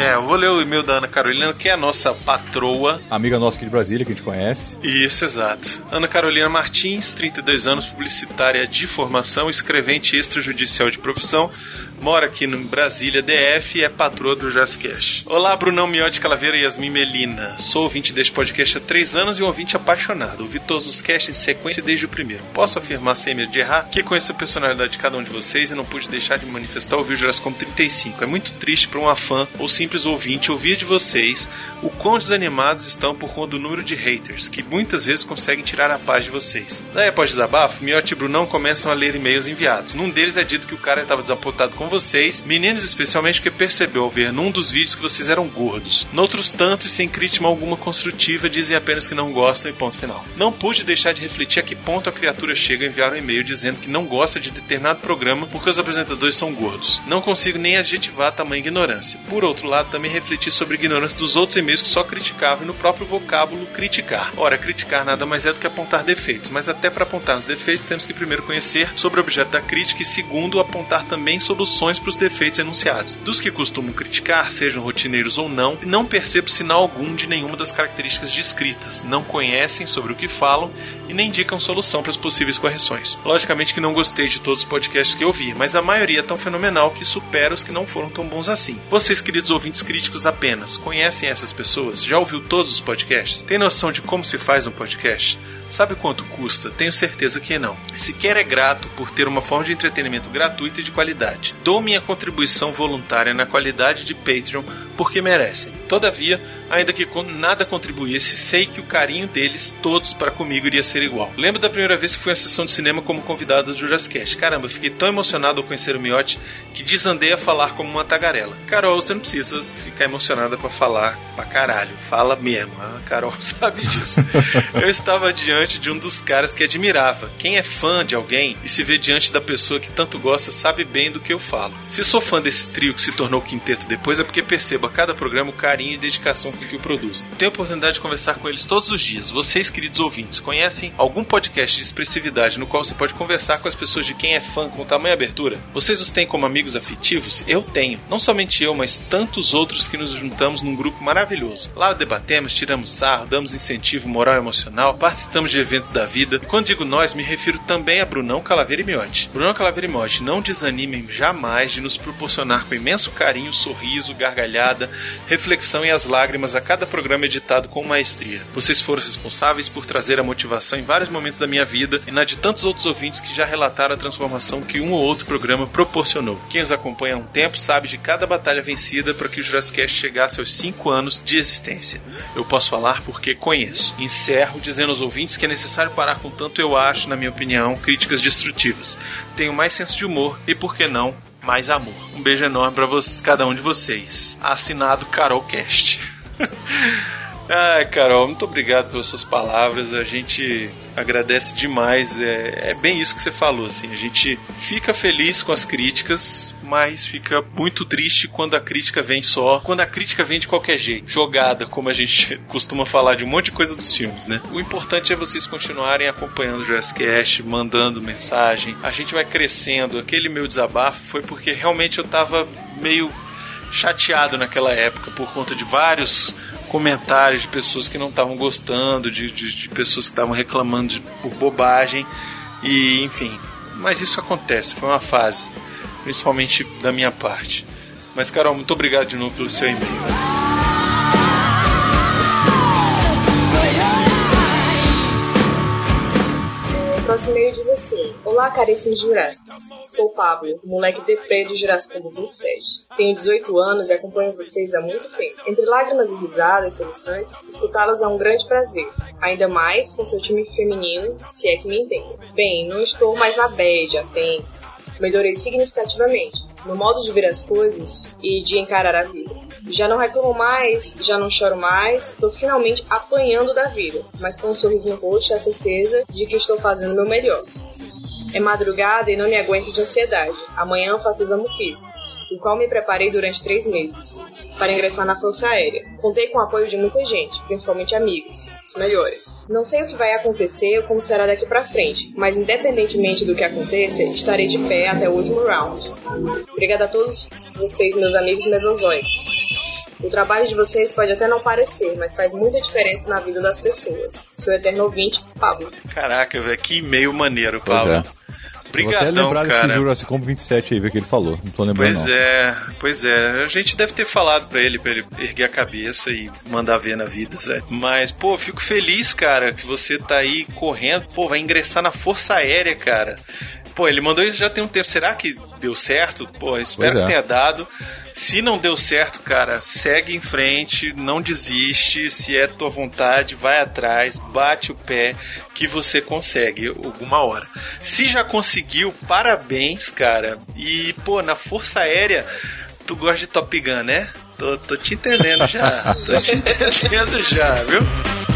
É, eu vou ler o e-mail da Ana Carolina, que é a nossa patroa. Amiga nossa aqui de Brasília, que a gente conhece. Isso, exato. Ana Carolina Martins, 32 anos, publicitária de formação, escrevente extrajudicial de profissão, mora aqui no Brasília, DF, e é patroa do Jazzcast. Olá, Brunão Miotti Calaveira e Yasmin Melina. Sou ouvinte deste podcast há três anos e um ouvinte apaixonado. Ouvi todos os casts em sequência desde o primeiro. Posso afirmar, sem medo de errar, que conheço a personalidade de cada um de vocês e não pude deixar de manifestar ouvir o Jurassic 35. É muito triste para uma fã ou simples ouvinte ouvir de vocês o quão desanimados estão por conta do número de haters, que muitas vezes conseguem tirar a paz de vocês. Daí, após desabafo, Miotti e Brunão começam a ler e-mails enviados. Num deles é dito que o cara estava desapontado com vocês, meninos especialmente, porque percebeu ao ver num dos vídeos que vocês eram gordos. Noutros tantos, sem crítica alguma construtiva, dizem apenas que não gostam e ponto final. Não pude deixar de refletir a que ponto a criatura chega a enviar um e-mail dizendo que não gosta de determinado programa porque os apresentadores são gordos. Não consigo nem adjetivar tamanha ignorância. Por outro lado, também refleti sobre a ignorância dos outros e-mails que só criticavam e no próprio vocábulo criticar. Ora, criticar nada mais é do que apontar defeitos, mas até para apontar os defeitos temos que primeiro conhecer sobre o objeto da crítica e segundo apontar também soluções para os defeitos enunciados. Dos que costumam criticar, sejam rotineiros ou não, não percebo sinal algum de nenhuma das características descritas, não conhecem sobre o que falam e nem indicam solução para as possíveis correções. Logicamente que não gostei de todos os podcasts que eu vi, mas a maioria é tão fenomenal que supera os que não foram tão bons assim. Vocês, queridos ouvintes críticos apenas, conhecem essas pessoas? Já ouviu todos os podcasts? Tem noção de como se faz um podcast? Sabe quanto custa? Tenho certeza que não. Sequer é grato por ter uma forma de entretenimento gratuita e de qualidade. Dou minha contribuição voluntária na qualidade de Patreon porque merecem. Todavia, ainda que nada contribuísse, sei que o carinho deles, todos para comigo, iria ser igual. Lembro da primeira vez que fui à sessão de cinema como convidado do Jurassic. Caramba, fiquei tão emocionado ao conhecer o Miotti que desandei a falar como uma tagarela. Carol, você não precisa ficar emocionada para falar pra caralho. Fala mesmo. A Carol sabe disso. Eu estava diante de um dos caras que admirava. Quem é fã de alguém e se vê diante da pessoa que tanto gosta sabe bem do que eu falo. Se sou fã desse trio que se tornou quinteto depois é porque percebo a cada programa o carinho e dedicação que o produzem. Tenho a oportunidade de conversar com eles todos os dias. Vocês, queridos ouvintes, conhecem algum podcast de expressividade no qual você pode conversar com as pessoas de quem é fã com tamanha abertura? Vocês os têm como amigos afetivos? Eu tenho. Não somente eu, mas tantos outros que nos juntamos num grupo maravilhoso. Lá debatemos, tiramos sarro, damos incentivo moral e emocional, participamos de eventos da vida. E quando digo nós, me refiro também a Brunão, Calaveira e Miotti. Brunão, Calaveira e Miotti, não desanimem jamais de nos proporcionar com imenso carinho, sorriso, gargalhada, reflexão e as lágrimas a cada programa editado com maestria. Vocês foram responsáveis por trazer a motivação em vários momentos da minha vida e na de tantos outros ouvintes que já relataram a transformação que um ou outro programa proporcionou. Quem os acompanha há um tempo sabe de cada batalha vencida para que o Jurassic Cast chegasse aos 5 anos de existência. Eu posso falar porque conheço. Encerro dizendo aos ouvintes que é necessário parar com tanto eu acho, na minha opinião, críticas destrutivas. Tenho mais senso de humor e, por que não, mais amor. Um beijo enorme para cada um de vocês. Assinado Carolcast. Ai, Carol, muito obrigado pelas suas palavras. A gente agradece demais. É, é, bem isso que você falou, assim. A gente fica feliz com as críticas, mas fica muito triste quando a crítica vem só. Quando a crítica vem de qualquer jeito, jogada, como a gente costuma falar de um monte de coisa dos filmes, né? O importante é vocês continuarem acompanhando o Jurassic Cast, mandando mensagem. A gente vai crescendo. Aquele meu desabafo foi porque realmente eu tava meio chateado naquela época por conta de vários comentários de pessoas que não estavam gostando, de, de, de, pessoas que estavam reclamando de, por bobagem e enfim. Mas isso acontece, foi uma fase, principalmente da minha parte. Mas Carol, muito obrigado de novo pelo seu e-mail. Próximo e-mail diz assim: Olá, caríssimos Jurássicos. Sou Pablo, moleque deprê do Jurássico 27. Tenho 18 anos e acompanho vocês há muito tempo. Entre lágrimas e risadas soluçantes, escutá-los é um grande prazer. Ainda mais com seu time feminino, se é que me entendem. Bem, não estou mais na bad há tempos. Melhorei significativamente no modo de ver as coisas e de encarar a vida. Já não reclamo mais, já não choro mais, estou finalmente apanhando da vida, mas com um sorriso no rosto e a certeza de que estou fazendo o meu melhor. É madrugada e não me aguento de ansiedade. Amanhã eu faço exame físico, o qual me preparei durante três meses, para ingressar na Força Aérea. Contei com o apoio de muita gente, principalmente amigos, melhores. Não sei o que vai acontecer ou como será daqui para frente, mas independentemente do que aconteça, estarei de pé até o último round. Obrigada a todos vocês, meus amigos mesozoicos. O trabalho de vocês pode até não parecer, mas faz muita diferença na vida das pessoas. Seu eterno ouvinte, Pablo. Caraca, velho, que e-mail maneiro, Pablo. Obrigadão, Vou até lembrar cara. desse Jurassic Combo 27 aí, ver que ele falou. Não tô lembrando. Pois não. é, pois é. A gente deve ter falado pra ele, pra ele erguer a cabeça e mandar ver na vida, certo? Mas, pô, fico feliz, cara, que você tá aí correndo. Pô, vai ingressar na Força Aérea, cara. Pô, ele mandou isso já tem um tempo. Será que deu certo? Pô, espero é. que tenha dado. Se não deu certo, cara, segue em frente, não desiste. Se é tua vontade, vai atrás, bate o pé, que você consegue alguma hora. Se já conseguiu, parabéns, cara. E, pô, na Força Aérea, tu gosta de Top Gun, né? Tô, tô te entendendo já. tô te entendendo já, viu?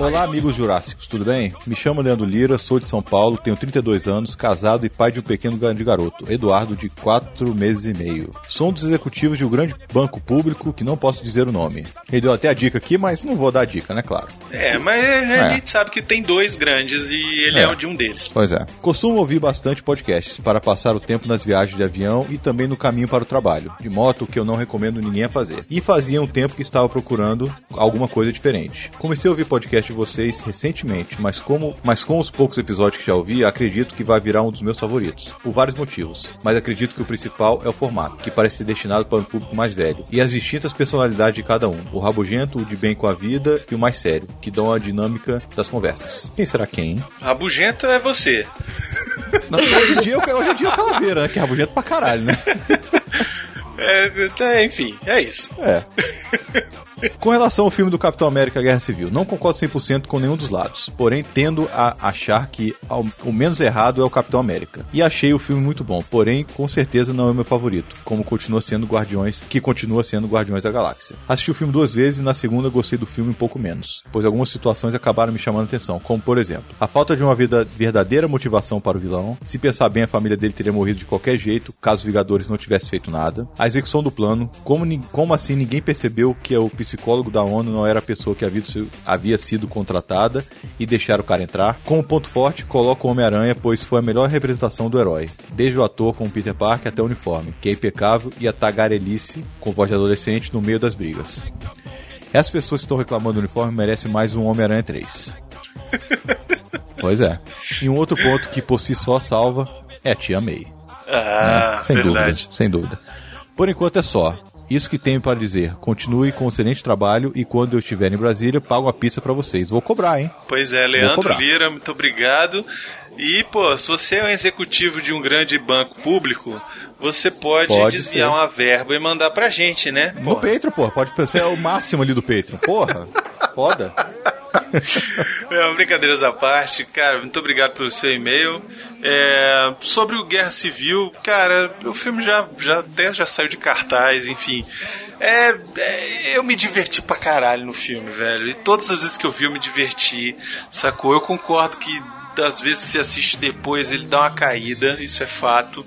Olá, amigos jurássicos, tudo bem? Me chamo Leandro Lira, sou de São Paulo, tenho 32 anos, casado e pai de um pequeno grande garoto, Eduardo, de 4 meses e meio. Sou um dos executivos de um grande banco público que não posso dizer o nome. Ele deu até a dica aqui, mas não vou dar a dica, né? Claro. É, mas a É. gente sabe que tem dois grandes e ele é, É. de um deles. Pois é. Costumo ouvir bastante podcasts para passar o tempo nas viagens de avião e também no caminho para o trabalho, de moto, que eu não recomendo ninguém a fazer. E fazia um tempo que estava procurando alguma coisa diferente. Comecei a ouvir podcast de vocês recentemente, mas como, mas com os poucos episódios que já ouvi, acredito que vai virar um dos meus favoritos, por vários motivos. Mas acredito que o principal é o formato, que parece ser destinado para um público mais velho, e as distintas personalidades de cada um, o rabugento, o de bem com a vida e o mais sério, que dão a dinâmica das conversas. Quem será quem? Rabugento é você. Não, hoje em dia, hoje em dia é o Calaveira, né? Que é rabugento pra caralho, né? É, é, enfim, é isso. É. Com relação ao filme do Capitão América Guerra Civil, não concordo 100% com nenhum dos lados, porém tendo a achar que ao- o menos errado é o Capitão América. E achei o filme muito bom, porém com certeza não é meu favorito, como continua sendo Guardiões, que continua sendo Guardiões da Galáxia. Assisti o filme duas vezes e na segunda gostei do filme um pouco menos, pois algumas situações acabaram me chamando atenção, como por exemplo, a falta de uma vida- verdadeira motivação para o vilão, se pensar bem a família dele teria morrido de qualquer jeito caso os Vingadores não tivessem feito nada, a execução do plano, como, como assim ninguém percebeu que o psicólogo da ONU não era a pessoa que havia, sido- havia sido contratada e deixar o cara entrar. Como ponto forte, coloca o Homem-Aranha, pois foi a melhor representação do herói, desde o ator com o Peter Parker até o uniforme, que é impecável, e a tagarelice com voz de adolescente no meio das brigas. Essas pessoas que estão reclamando do uniforme merecem mais um Homem-Aranha 3. Pois é. E um outro ponto que por si só salva é a Tia May. Ah, É, sem verdade. dúvida, sem dúvida. Por enquanto é só. Isso que tenho para dizer. Continue com um excelente trabalho e quando eu estiver em Brasília, pago a pizza para vocês. Vou cobrar, hein? Pois é, Leandro. Lira, muito obrigado. E, pô, se você é um executivo de um grande banco público, você pode, Pode desviar ser. uma verba e mandar pra gente, né? No Pô, Patreon, porra. Pode ser o máximo ali do Patreon. Porra. Foda. É, brincadeiras à parte, cara, muito obrigado pelo seu e-mail. É, sobre o Guerra Civil, cara, o filme já, já até já saiu de cartaz, enfim. É, é, eu me diverti pra caralho no filme, velho. E todas as vezes que eu vi, eu me diverti, sacou? Eu concordo que das vezes que você assiste depois ele dá uma caída, isso é fato.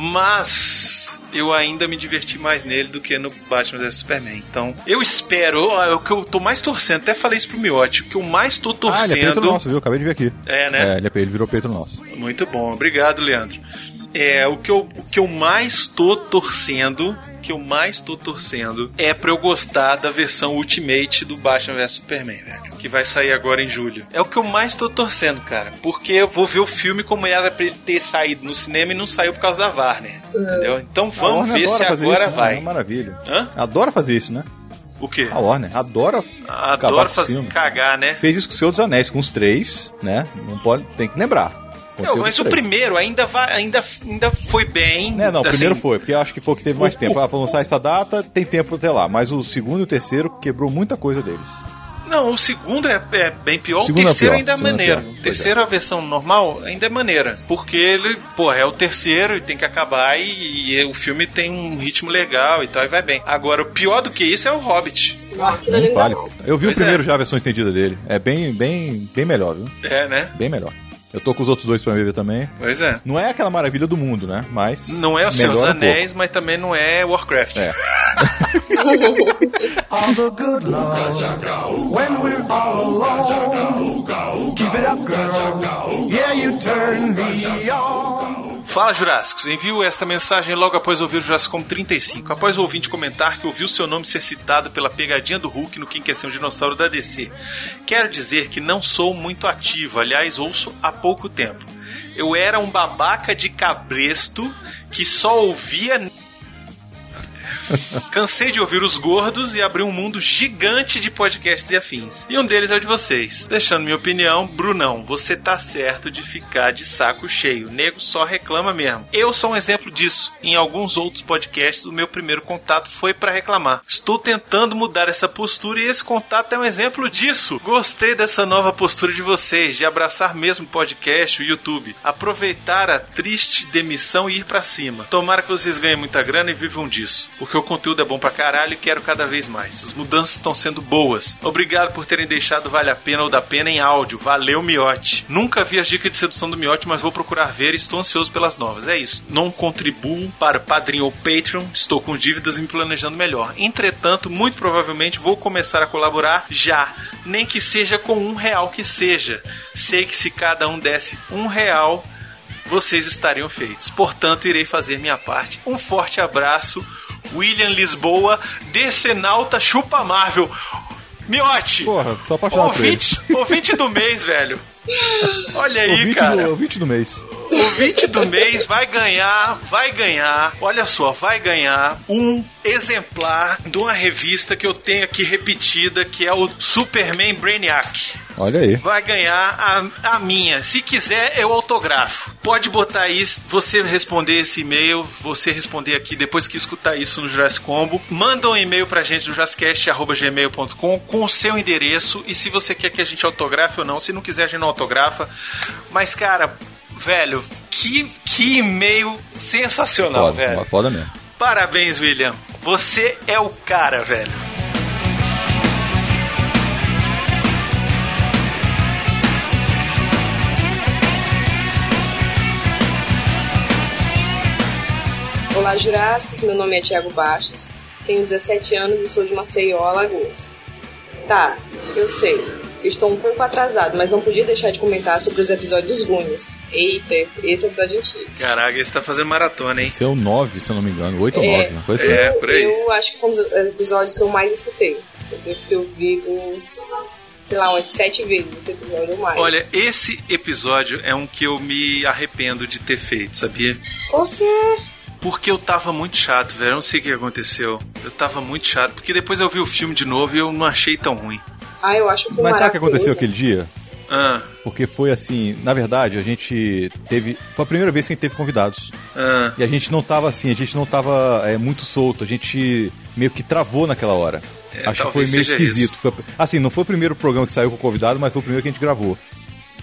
Mas eu ainda me diverti mais nele do que no Batman vs Superman. Então, eu espero, é o que eu tô mais torcendo, até falei isso pro Miotti, o que eu mais tô Ah, ele é torcendo. Patreon nosso, viu? Acabei de ver aqui. É, né? É, ele, é, ele virou Patreon nosso. Muito bom, obrigado, Leandro. É, o que eu, o que eu mais tô torcendo, o que eu mais tô torcendo é pra eu gostar da versão Ultimate do Batman vs Superman, velho, que vai sair agora em julho. É o que eu mais tô torcendo, cara, porque eu vou ver o filme como era pra ele ter saído no cinema e não saiu por causa da Warner, entendeu? Então vamos ver se adora agora isso, né? vai. É uma maravilha. Hã? Adora fazer isso, né? O quê? A Warner adora os fazer cagar, né? Fez isso com o Senhor dos Anéis, com os três, né? Não pode, tem que lembrar. Não, mas o primeiro ainda, vai, ainda, ainda foi bem. É, não, o assim, primeiro foi, porque eu acho que foi o que teve mais o- tempo. o- Ah, vou lançar essa data, tem tempo até lá. Mas o segundo e o terceiro quebrou muita coisa deles. Não, o segundo é, é bem pior, o Segundo é terceiro pior, ainda é é maneiro. pior, O terceiro, a versão normal, ainda é maneira. Porque ele, pô, é o terceiro e tem que acabar e, e o filme tem um ritmo legal e tal, e vai bem. Agora, o pior do que isso é o Hobbit. Não não. Eu vi Pois o primeiro é. já, a versão estendida dele. É bem, bem, bem melhor, viu? É, né? Bem melhor. Eu tô com os outros dois pra ver também. Pois é. Não é aquela maravilha do mundo, né? Mas. Não é o Senhor dos melhora um. Anéis, mas também não é Warcraft. É. All the good love when we're all alone. Keep it up, girl. Yeah, you turn me on. Fala Jurássicos, envio esta mensagem logo após ouvir o Jurassic Como 35. Após o ouvinte comentar que ouviu seu nome ser citado pela pegadinha do Hulk no Quem Quer Ser um Dinossauro da DC. Quero dizer que não sou muito ativo, aliás, ouço há pouco tempo. Eu era um babaca de cabresto que só ouvia. Cansei de ouvir os gordos e abri um mundo gigante de podcasts e afins. E um deles é o de vocês. Deixando minha opinião, Brunão, você tá certo de ficar de saco cheio. Nego só reclama mesmo. Eu sou um exemplo disso. Em alguns outros podcasts, o meu primeiro contato foi para reclamar. Estou tentando mudar essa postura e esse contato é um exemplo disso. Gostei dessa nova postura de vocês, de abraçar mesmo o podcast, o YouTube. Aproveitar a triste demissão e ir para cima. Tomara que vocês ganhem muita grana e vivam disso. Porque o conteúdo é bom pra caralho e quero cada vez mais. As mudanças estão sendo boas. Obrigado por terem deixado Vale a Pena ou da Pena em áudio. Valeu, Miote. Nunca vi as dicas de sedução do Miote, mas vou procurar ver e estou ansioso pelas novas. É isso. Não contribuo para o Padrinho ou Patreon. Estou com dívidas e me planejando melhor. Entretanto, muito provavelmente vou começar a colaborar já. Nem que seja com um real que seja. Sei que se cada um desse um real, vocês estariam feitos. Portanto, irei fazer minha parte. Um forte abraço. William Lisboa, Decenalta Chupa Marvel. Miote! Porra, tô apaixonado por ele. Ouvinte, ouvinte do mês, velho. Olha aí, Ouvinte cara. do, ouvinte do mês. Ouvinte do mês vai ganhar, vai ganhar, olha só, vai ganhar um exemplar de uma revista que eu tenho aqui repetida, que é o Superman Brainiac. Olha aí. Vai ganhar a, a minha. Se quiser, eu autografo. Pode botar isso, você responder esse e-mail, você responder aqui depois que escutar isso no Jurassic Combo. Manda um e-mail pra gente no jurassicast.gmail.com com o seu endereço e se você quer que a gente autografe ou não. Se não quiser, a gente não autografa. Mas, cara, velho, que, que e-mail sensacional, Foda, velho. foda mesmo. Parabéns, William. Você é o cara, velho. Olá, Jurássicos. Meu nome é Thiago Baixos. Tenho 17 anos e sou de Maceió, Alagoas. Tá, eu sei. Eu estou um pouco atrasado, mas não podia deixar de comentar sobre os episódios Goonies. Eita, esse episódio é antigo. Caraca, esse tá fazendo maratona, hein? Esse é o 9, se eu não me engano. 8 ou É, 9, uma coisa assim. É, por aí. Eu acho que foi um dos episódios que eu mais escutei. Eu devo ter ouvido, sei lá, umas sete vezes esse episódio ou mais. Olha, esse episódio é um que eu me arrependo de ter feito, sabia? Por quê? Porque eu tava muito chato, velho. Eu não sei o que aconteceu. Eu tava muito chato. Porque depois eu vi o filme de novo e eu não achei tão ruim. Ah, eu acho que Mas sabe o que aconteceu aquele dia? Ah, Porque foi assim, na verdade, a gente teve. Foi a primeira vez que a gente teve convidados. ah. E a gente não tava assim, a gente não tava é, muito solto, a gente meio que travou naquela hora. É, Acho que foi meio esquisito. Foi- assim, não foi o primeiro programa que saiu com o convidado, mas foi o primeiro que a gente gravou.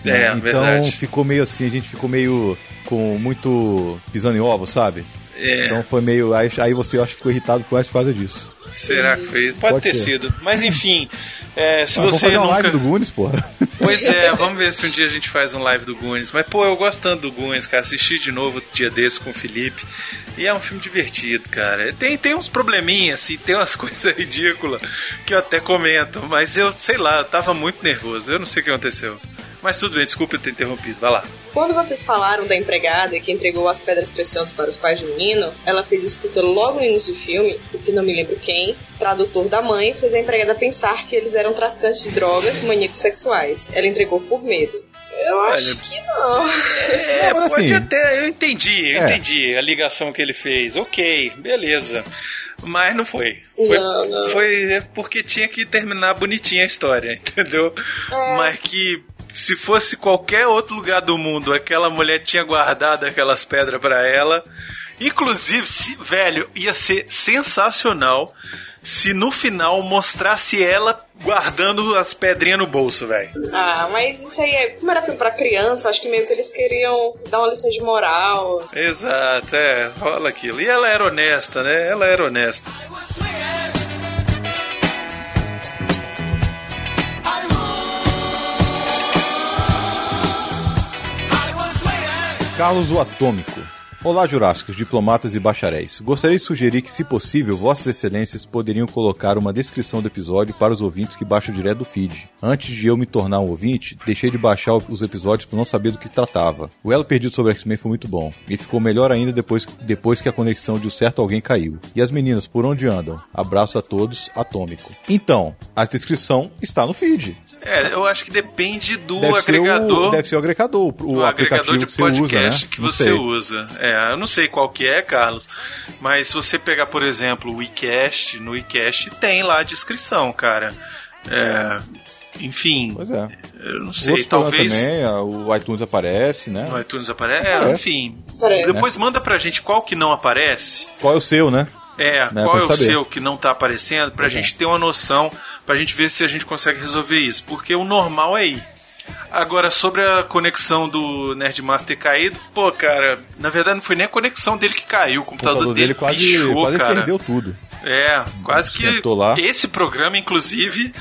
É, então verdade. ficou meio assim, a gente ficou meio com muito pisando em ovo, sabe? É. Então foi meio. Aí, aí você eu acho que ficou irritado mais por causa disso. Será que foi isso? Pode, Pode ter ser. sido. Mas enfim, é, se Ah, vamos você fazer uma nunca. live do Goonies, porra. Pois é, vamos ver se um dia a gente faz um live do Goonies. Mas, pô, eu gosto tanto do Goonies, cara. Assisti de novo outro dia desse com o Felipe. E é um filme divertido, cara. Tem, tem uns probleminhas, assim, tem umas coisas ridículas que eu até comento. Mas eu, sei lá, eu tava muito nervoso. Eu não sei o que aconteceu. Mas tudo bem, desculpa eu ter interrompido. Vai lá. Quando vocês falaram da empregada que entregou as pedras preciosas para os pais do menino, ela fez isso porque logo no início do filme, o que não me lembro quem, tradutor da mãe, fez a empregada pensar que eles eram traficantes de drogas e maníacos sexuais. Ela entregou por medo. Eu acho que não. É, Não, assim- até. Eu entendi, eu É. entendi a ligação que ele fez. Ok, beleza. Mas não foi. Foi, Não, não. foi porque tinha que terminar bonitinha a história, entendeu? Mas que se fosse qualquer outro lugar do mundo, aquela mulher tinha guardado aquelas pedras pra ela. Inclusive, se- velho, ia ser sensacional se no final mostrasse ela guardando as pedrinhas no bolso, velho. Ah, mas isso aí é. Como era filme pra criança, eu acho que meio que eles queriam dar uma lição de moral. Exato, é, rola aquilo. E ela era honesta, né? Ela era honesta. Carlos o Atômico. Olá, Jurássicos, diplomatas e bacharéis. Gostaria de sugerir que, se possível, Vossas Excelências poderiam colocar uma descrição do episódio para os ouvintes que baixam direto do feed. Antes de eu me tornar um ouvinte, deixei de baixar os episódios por não saber do que se tratava. O Elo Perdido sobre X-Men foi muito bom. E ficou melhor ainda depois, depois que a conexão de um certo alguém caiu. E as meninas, por onde andam? Abraço a todos, Atômico. Então, a descrição está no feed. É, eu acho que depende do Deve ser o- agregador. deve ser o agregador, o, agregador aplicativo de que você usa, né? podcast que você usa. É, eu não sei qual que é, Carlos, mas se você pegar, por exemplo, o iCast, no iCast tem lá a descrição, cara. É, enfim, Pois é. eu não sei, talvez também, a- o iTunes aparece, né? no iTunes aparece, é, Aparece. enfim. Parece. Depois manda pra gente qual que não aparece. Qual é o seu, né? É, Né, qual pra é o saber. seu que não tá aparecendo, pra é. gente ter uma noção, pra gente ver se a gente consegue resolver isso. Porque o normal é ir. Agora, sobre a conexão do Nerdmaster ter caído, pô, cara, na verdade não foi nem a conexão dele que caiu, o O computador, computador dele, dele quase, pichou, quase cara. perdeu tudo. É, quase que lá. esse programa, inclusive,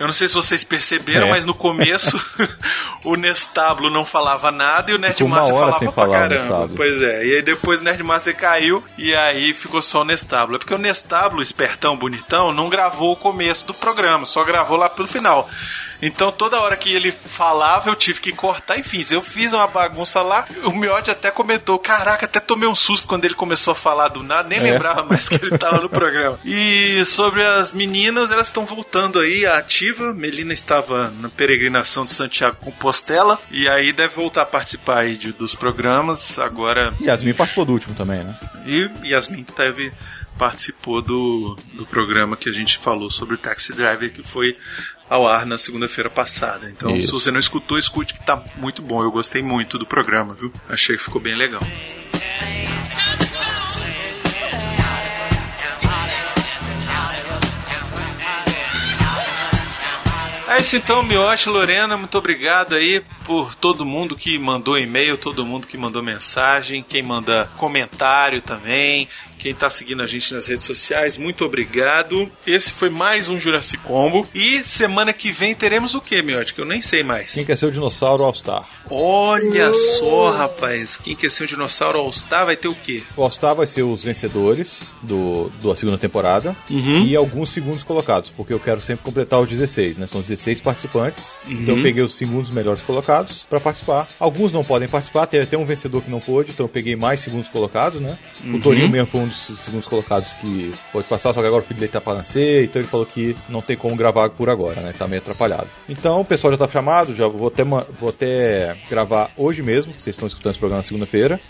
eu não sei se vocês perceberam, É. mas no começo o Nestablo não falava nada e o Nerdmaster falava pra falar caramba. Pois é, e aí depois o Nerdmaster caiu e aí ficou só o Nestablo. É porque o Nestablo, espertão, bonitão, não gravou o começo do programa, só gravou lá pelo final. Então toda hora que ele falava eu tive que cortar e fiz. Eu fiz uma bagunça lá. O Miotti até comentou: Caraca, até tomei um susto quando ele começou a falar do nada, nem É. lembrava mais que ele tava no programa. E sobre as meninas, elas estão voltando aí à ativa. Melina estava na peregrinação de Santiago Compostela e aí deve voltar a participar aí de- dos programas. Agora. Yasmin participou do último também, né? E Yasmin teve, participou do, do programa que a gente falou sobre o Taxi Driver, que foi ao ar na segunda-feira passada. Então, Isso. se você não escutou, escute que tá muito bom. Eu gostei muito do programa, viu? Achei que ficou bem legal. É isso então, Mioche, Lorena, muito obrigado aí por todo mundo que mandou e-mail, todo mundo que mandou mensagem, quem manda comentário também, quem tá seguindo a gente nas redes sociais, muito obrigado. Esse foi mais um Jurassic Combo. E semana que vem teremos o que, Miote? Que eu nem sei mais. Quem quer ser o dinossauro All-Star? Olha só, rapaz, quem quer ser o dinossauro All-Star vai ter o quê? O All-Star vai ser os vencedores do, da segunda temporada Uhum. e alguns segundos colocados, porque eu quero sempre completar os 16, né? São 16 participantes, Uhum. então eu peguei os segundos melhores colocados para participar. Alguns não podem participar, tem até um vencedor que não pôde, então eu peguei mais segundos colocados, né? Uhum. O Torinho mesmo foi um dos segundos colocados que pôde passar, só que agora o filho dele tá pra nascer, então ele falou que não tem como gravar por agora, né? Tá meio atrapalhado. Então o pessoal já tá chamado, já vou até, vou até gravar hoje mesmo, vocês estão escutando esse programa na segunda-feira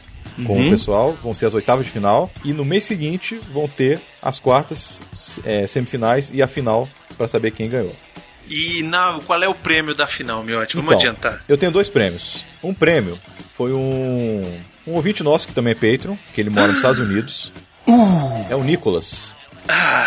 com Uhum. o pessoal, vão ser as oitavas de final, e no mês seguinte vão ter as quartas, é, semifinais e a final para saber quem ganhou. E na, qual é o prêmio da final, Miote? Vamos Então, adiantar. Eu tenho dois prêmios. Um prêmio foi um, um ouvinte nosso que também é Patreon, que ele mora nos Estados Unidos. É o Nicolas.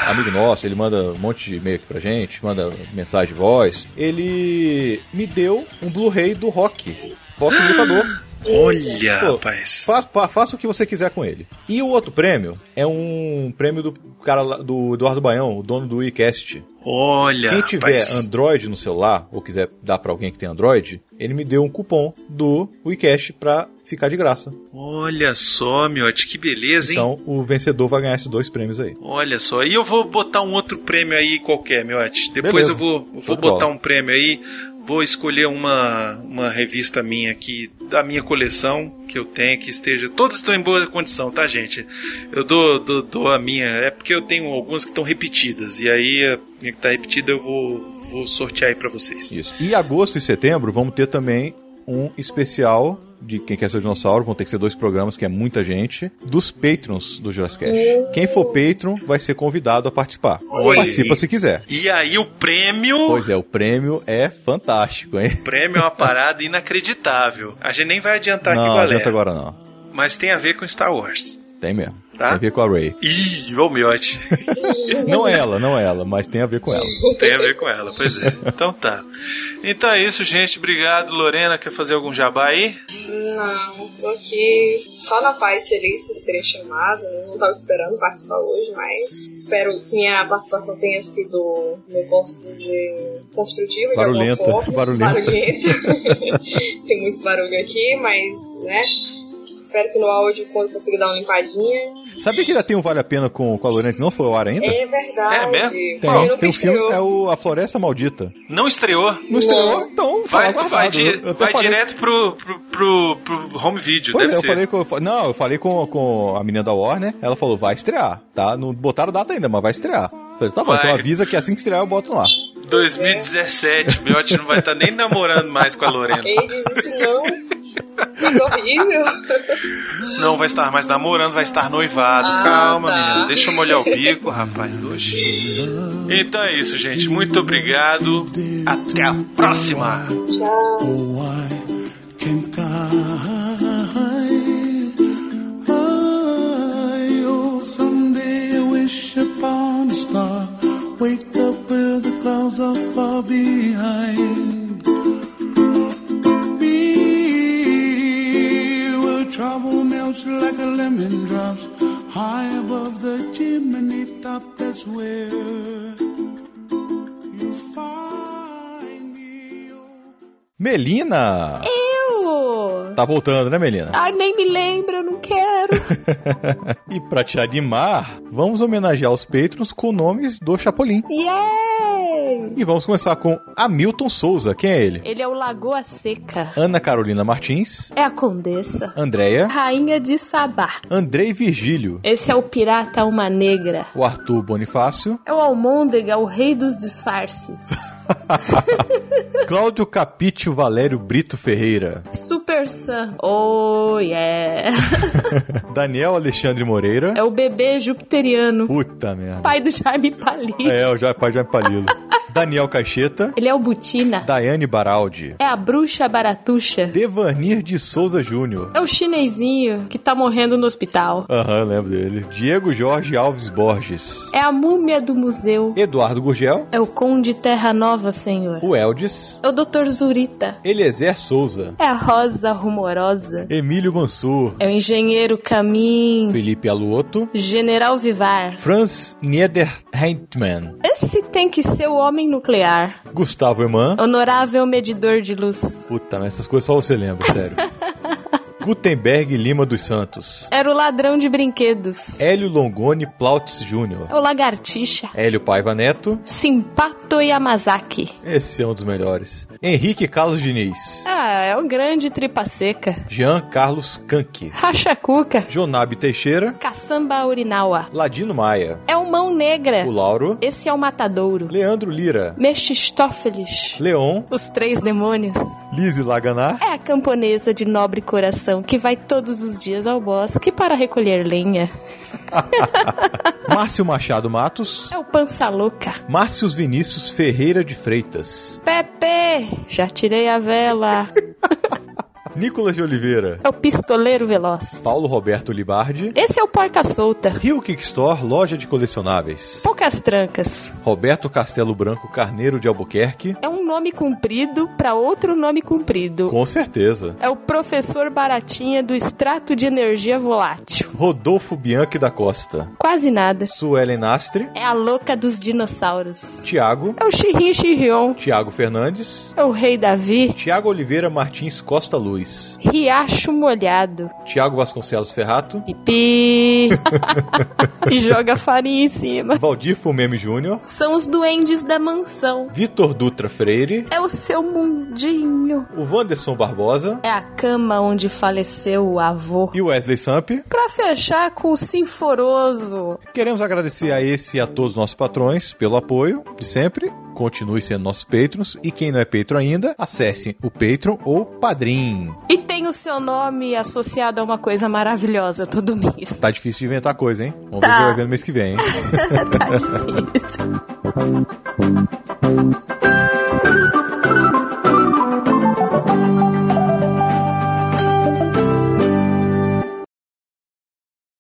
Amigo nosso, ele manda um monte de e-mail aqui pra gente, manda mensagem de voz. Ele me deu um Blu-ray do Rock. Rock Lutador. Olha, Pô, rapaz. Fa fa- faça o que você quiser com ele. E o outro prêmio é um prêmio do cara lá- do Eduardo Baião, o dono do WeCast. Olha, Quem tiver rapaz. Android no celular, ou quiser dar pra alguém que tem Android, ele me deu um cupom do WeCast pra ficar de graça. Olha só, Miote, que beleza, hein? Então o vencedor vai ganhar esses dois prêmios aí. Olha só, e eu vou botar um outro prêmio aí qualquer, Miote. Depois Beleza. eu vou, eu vou botar bola. um prêmio aí. Vou escolher uma, uma revista minha aqui, da minha coleção, que eu tenho, que esteja. Todas estão em boa condição, tá, gente? Eu dou, dou, dou a minha. É porque eu tenho algumas que estão repetidas. E aí a minha que tá repetida eu vou, vou sortear aí pra vocês. Isso. E agosto e setembro vamos ter também um especial de Quem Quer Ser o Dinossauro. Vão ter que ser dois programas, que é muita gente. Dos patrons do Jurassic Cast. Quem for patron vai ser convidado a participar. Olha Participa se quiser. E aí o prêmio. Pois é, o prêmio é fantástico, hein? O prêmio é uma parada inacreditável. A gente nem vai adiantar aqui, não, galera. adianta agora não. Mas tem a ver com Star Wars. Tem mesmo. Tá. Tem a ver com a Ray. Ih, ô miote. não ela, não ela, mas tem a ver com ela. Tem a ver com ela, pois é. Então tá. Então é isso, gente. Obrigado. Lorena, quer fazer algum jabá aí? Não, tô aqui só na paz feliz vocês terem chamado. Não tava esperando participar hoje, mas espero que minha participação tenha sido, não posso dizer, construtiva Barulhenta, de alguma forma. barulhenta. Barulhenta. Tem muito barulho aqui, mas, né? Espero que no áudio, quando consiga dar uma limpadinha. Sabia que ainda tem um Vale a Pena com, com a Lorena que não foi ao ar ainda? É verdade. É mesmo? Tem, tem um filme, é o A Floresta Maldita. Não estreou? Não estreou, então Vai, fala vai, di- Eu vai falei- direto pro, pro, pro, pro home video, Pois deve é, eu ser. falei com. Não, eu falei com, com a menina da Warner, ela falou, vai estrear, tá? Não botaram data ainda, mas vai estrear. Eu falei, tá bom, Vai. então avisa que assim que estrear eu boto lá. 2017, Miotti não vai estar nem namorando mais com a Lorena. Ele diz isso não. Que horrível. Não vai estar mais namorando, vai estar noivado. Ah, Calma, tá. menino. Deixa eu molhar o bico, rapaz, hoje. Então é isso, gente. Muito obrigado. Até a próxima. Tchau. Melina! Eu! Tá voltando, né, Melina? Ai, nem me lembro, eu não quero. e pra te animar, vamos homenagear os patrons com nomes do Chapolin. Yay! E vamos começar com Hamilton Souza. Quem é ele? Ele é o Lagoa Seca. Ana Carolina Martins, É a Condessa. Andréia, Rainha de Sabá. Andrei Virgílio, Esse é o Pirata Alma Negra. o Arthur Bonifácio, É o Almôndega, o rei dos disfarces. Cláudio Capítio Valério Brito Ferreira, Super Sam. Oh, yeah. Daniel Alexandre Moreira. É o bebê jupiteriano. Puta merda. Pai do Jaime Palito. É, o pai Jaime Palilo. Daniel Caixeta, Ele é o Butina. Daiane Baraldi, É a bruxa baratuxa. Devanir de Souza Júnior. É o chinesinho que tá morrendo no hospital. Aham, lembro dele. Diego Jorge Alves Borges. É a múmia do museu. Eduardo Gurgel. É o Conde Terra Nova, senhor. O Eldis. É o Dr. Zurita. Eliezer Souza. É a Rosa Rumorosa. Emílio Mansur. É o Engenheiro Caminho. Felipe Aluoto. General Vivar. Franz Niederheitmann. Esse tem que ser o homem nuclear. Gustavo Eman. Honorável medidor de luz. Puta, mas essas coisas só você lembra, sério. Gutenberg Lima dos Santos. Era o ladrão de brinquedos. Hélio Longoni Plautz Jr. É o lagartixa. Hélio Paiva Neto. Simpato Yamazaki. Esse é um dos melhores. Henrique Carlos Diniz. Ah, é o grande tripa seca. Jean Carlos Kanki. Racha Cuca. Jonabe Teixeira. Caçamba Urinawa. Ladino Maia. É o Mão Negra. O Lauro. Esse é o Matadouro. Leandro Lira. Mephistófeles. Leon. Os Três Demônios. Lise Laganar. É a camponesa de nobre coração que vai todos os dias ao bosque para recolher lenha. Márcio Machado Matos. É o Pança Louca. Márcios Vinícius Ferreira de Freitas. Pepe, já tirei a vela. Nicolas de Oliveira. É o Pistoleiro Veloz. Paulo Roberto Libardi. Esse é o Porca Solta. Rio Kick Store, loja de colecionáveis. Poucas trancas. Roberto Castelo Branco Carneiro de Albuquerque. É um nome comprido para outro nome comprido. Com certeza. É o professor Baratinha do extrato de energia volátil. Rodolfo Bianchi da Costa. Quase nada. Suelen Nastre. É a louca dos dinossauros. Tiago. É o Chirrin Chirrion. Tiago Fernandes. É o Rei Davi. Tiago Oliveira Martins Costa Luz. Riacho Molhado. Tiago Vasconcelos Ferrato. Pipi. e joga farinha em cima. Valdir Fumeme Júnior. São os duendes da mansão. Vitor Dutra Freire. É o seu mundinho. O Wanderson Barbosa. É a cama onde faleceu o avô. E o Wesley Samp. Pra fechar com o Sinforoso. Queremos agradecer a esse e a todos os nossos patrões pelo apoio de sempre. Continue sendo nossos patrons. E quem não é patron ainda, acesse o Patreon ou Padrim. E tem o seu nome associado a uma coisa maravilhosa todo mês. Tá difícil de inventar coisa, hein? Vamos Tá. ver se vai ver no mês que vem, hein? tá difícil.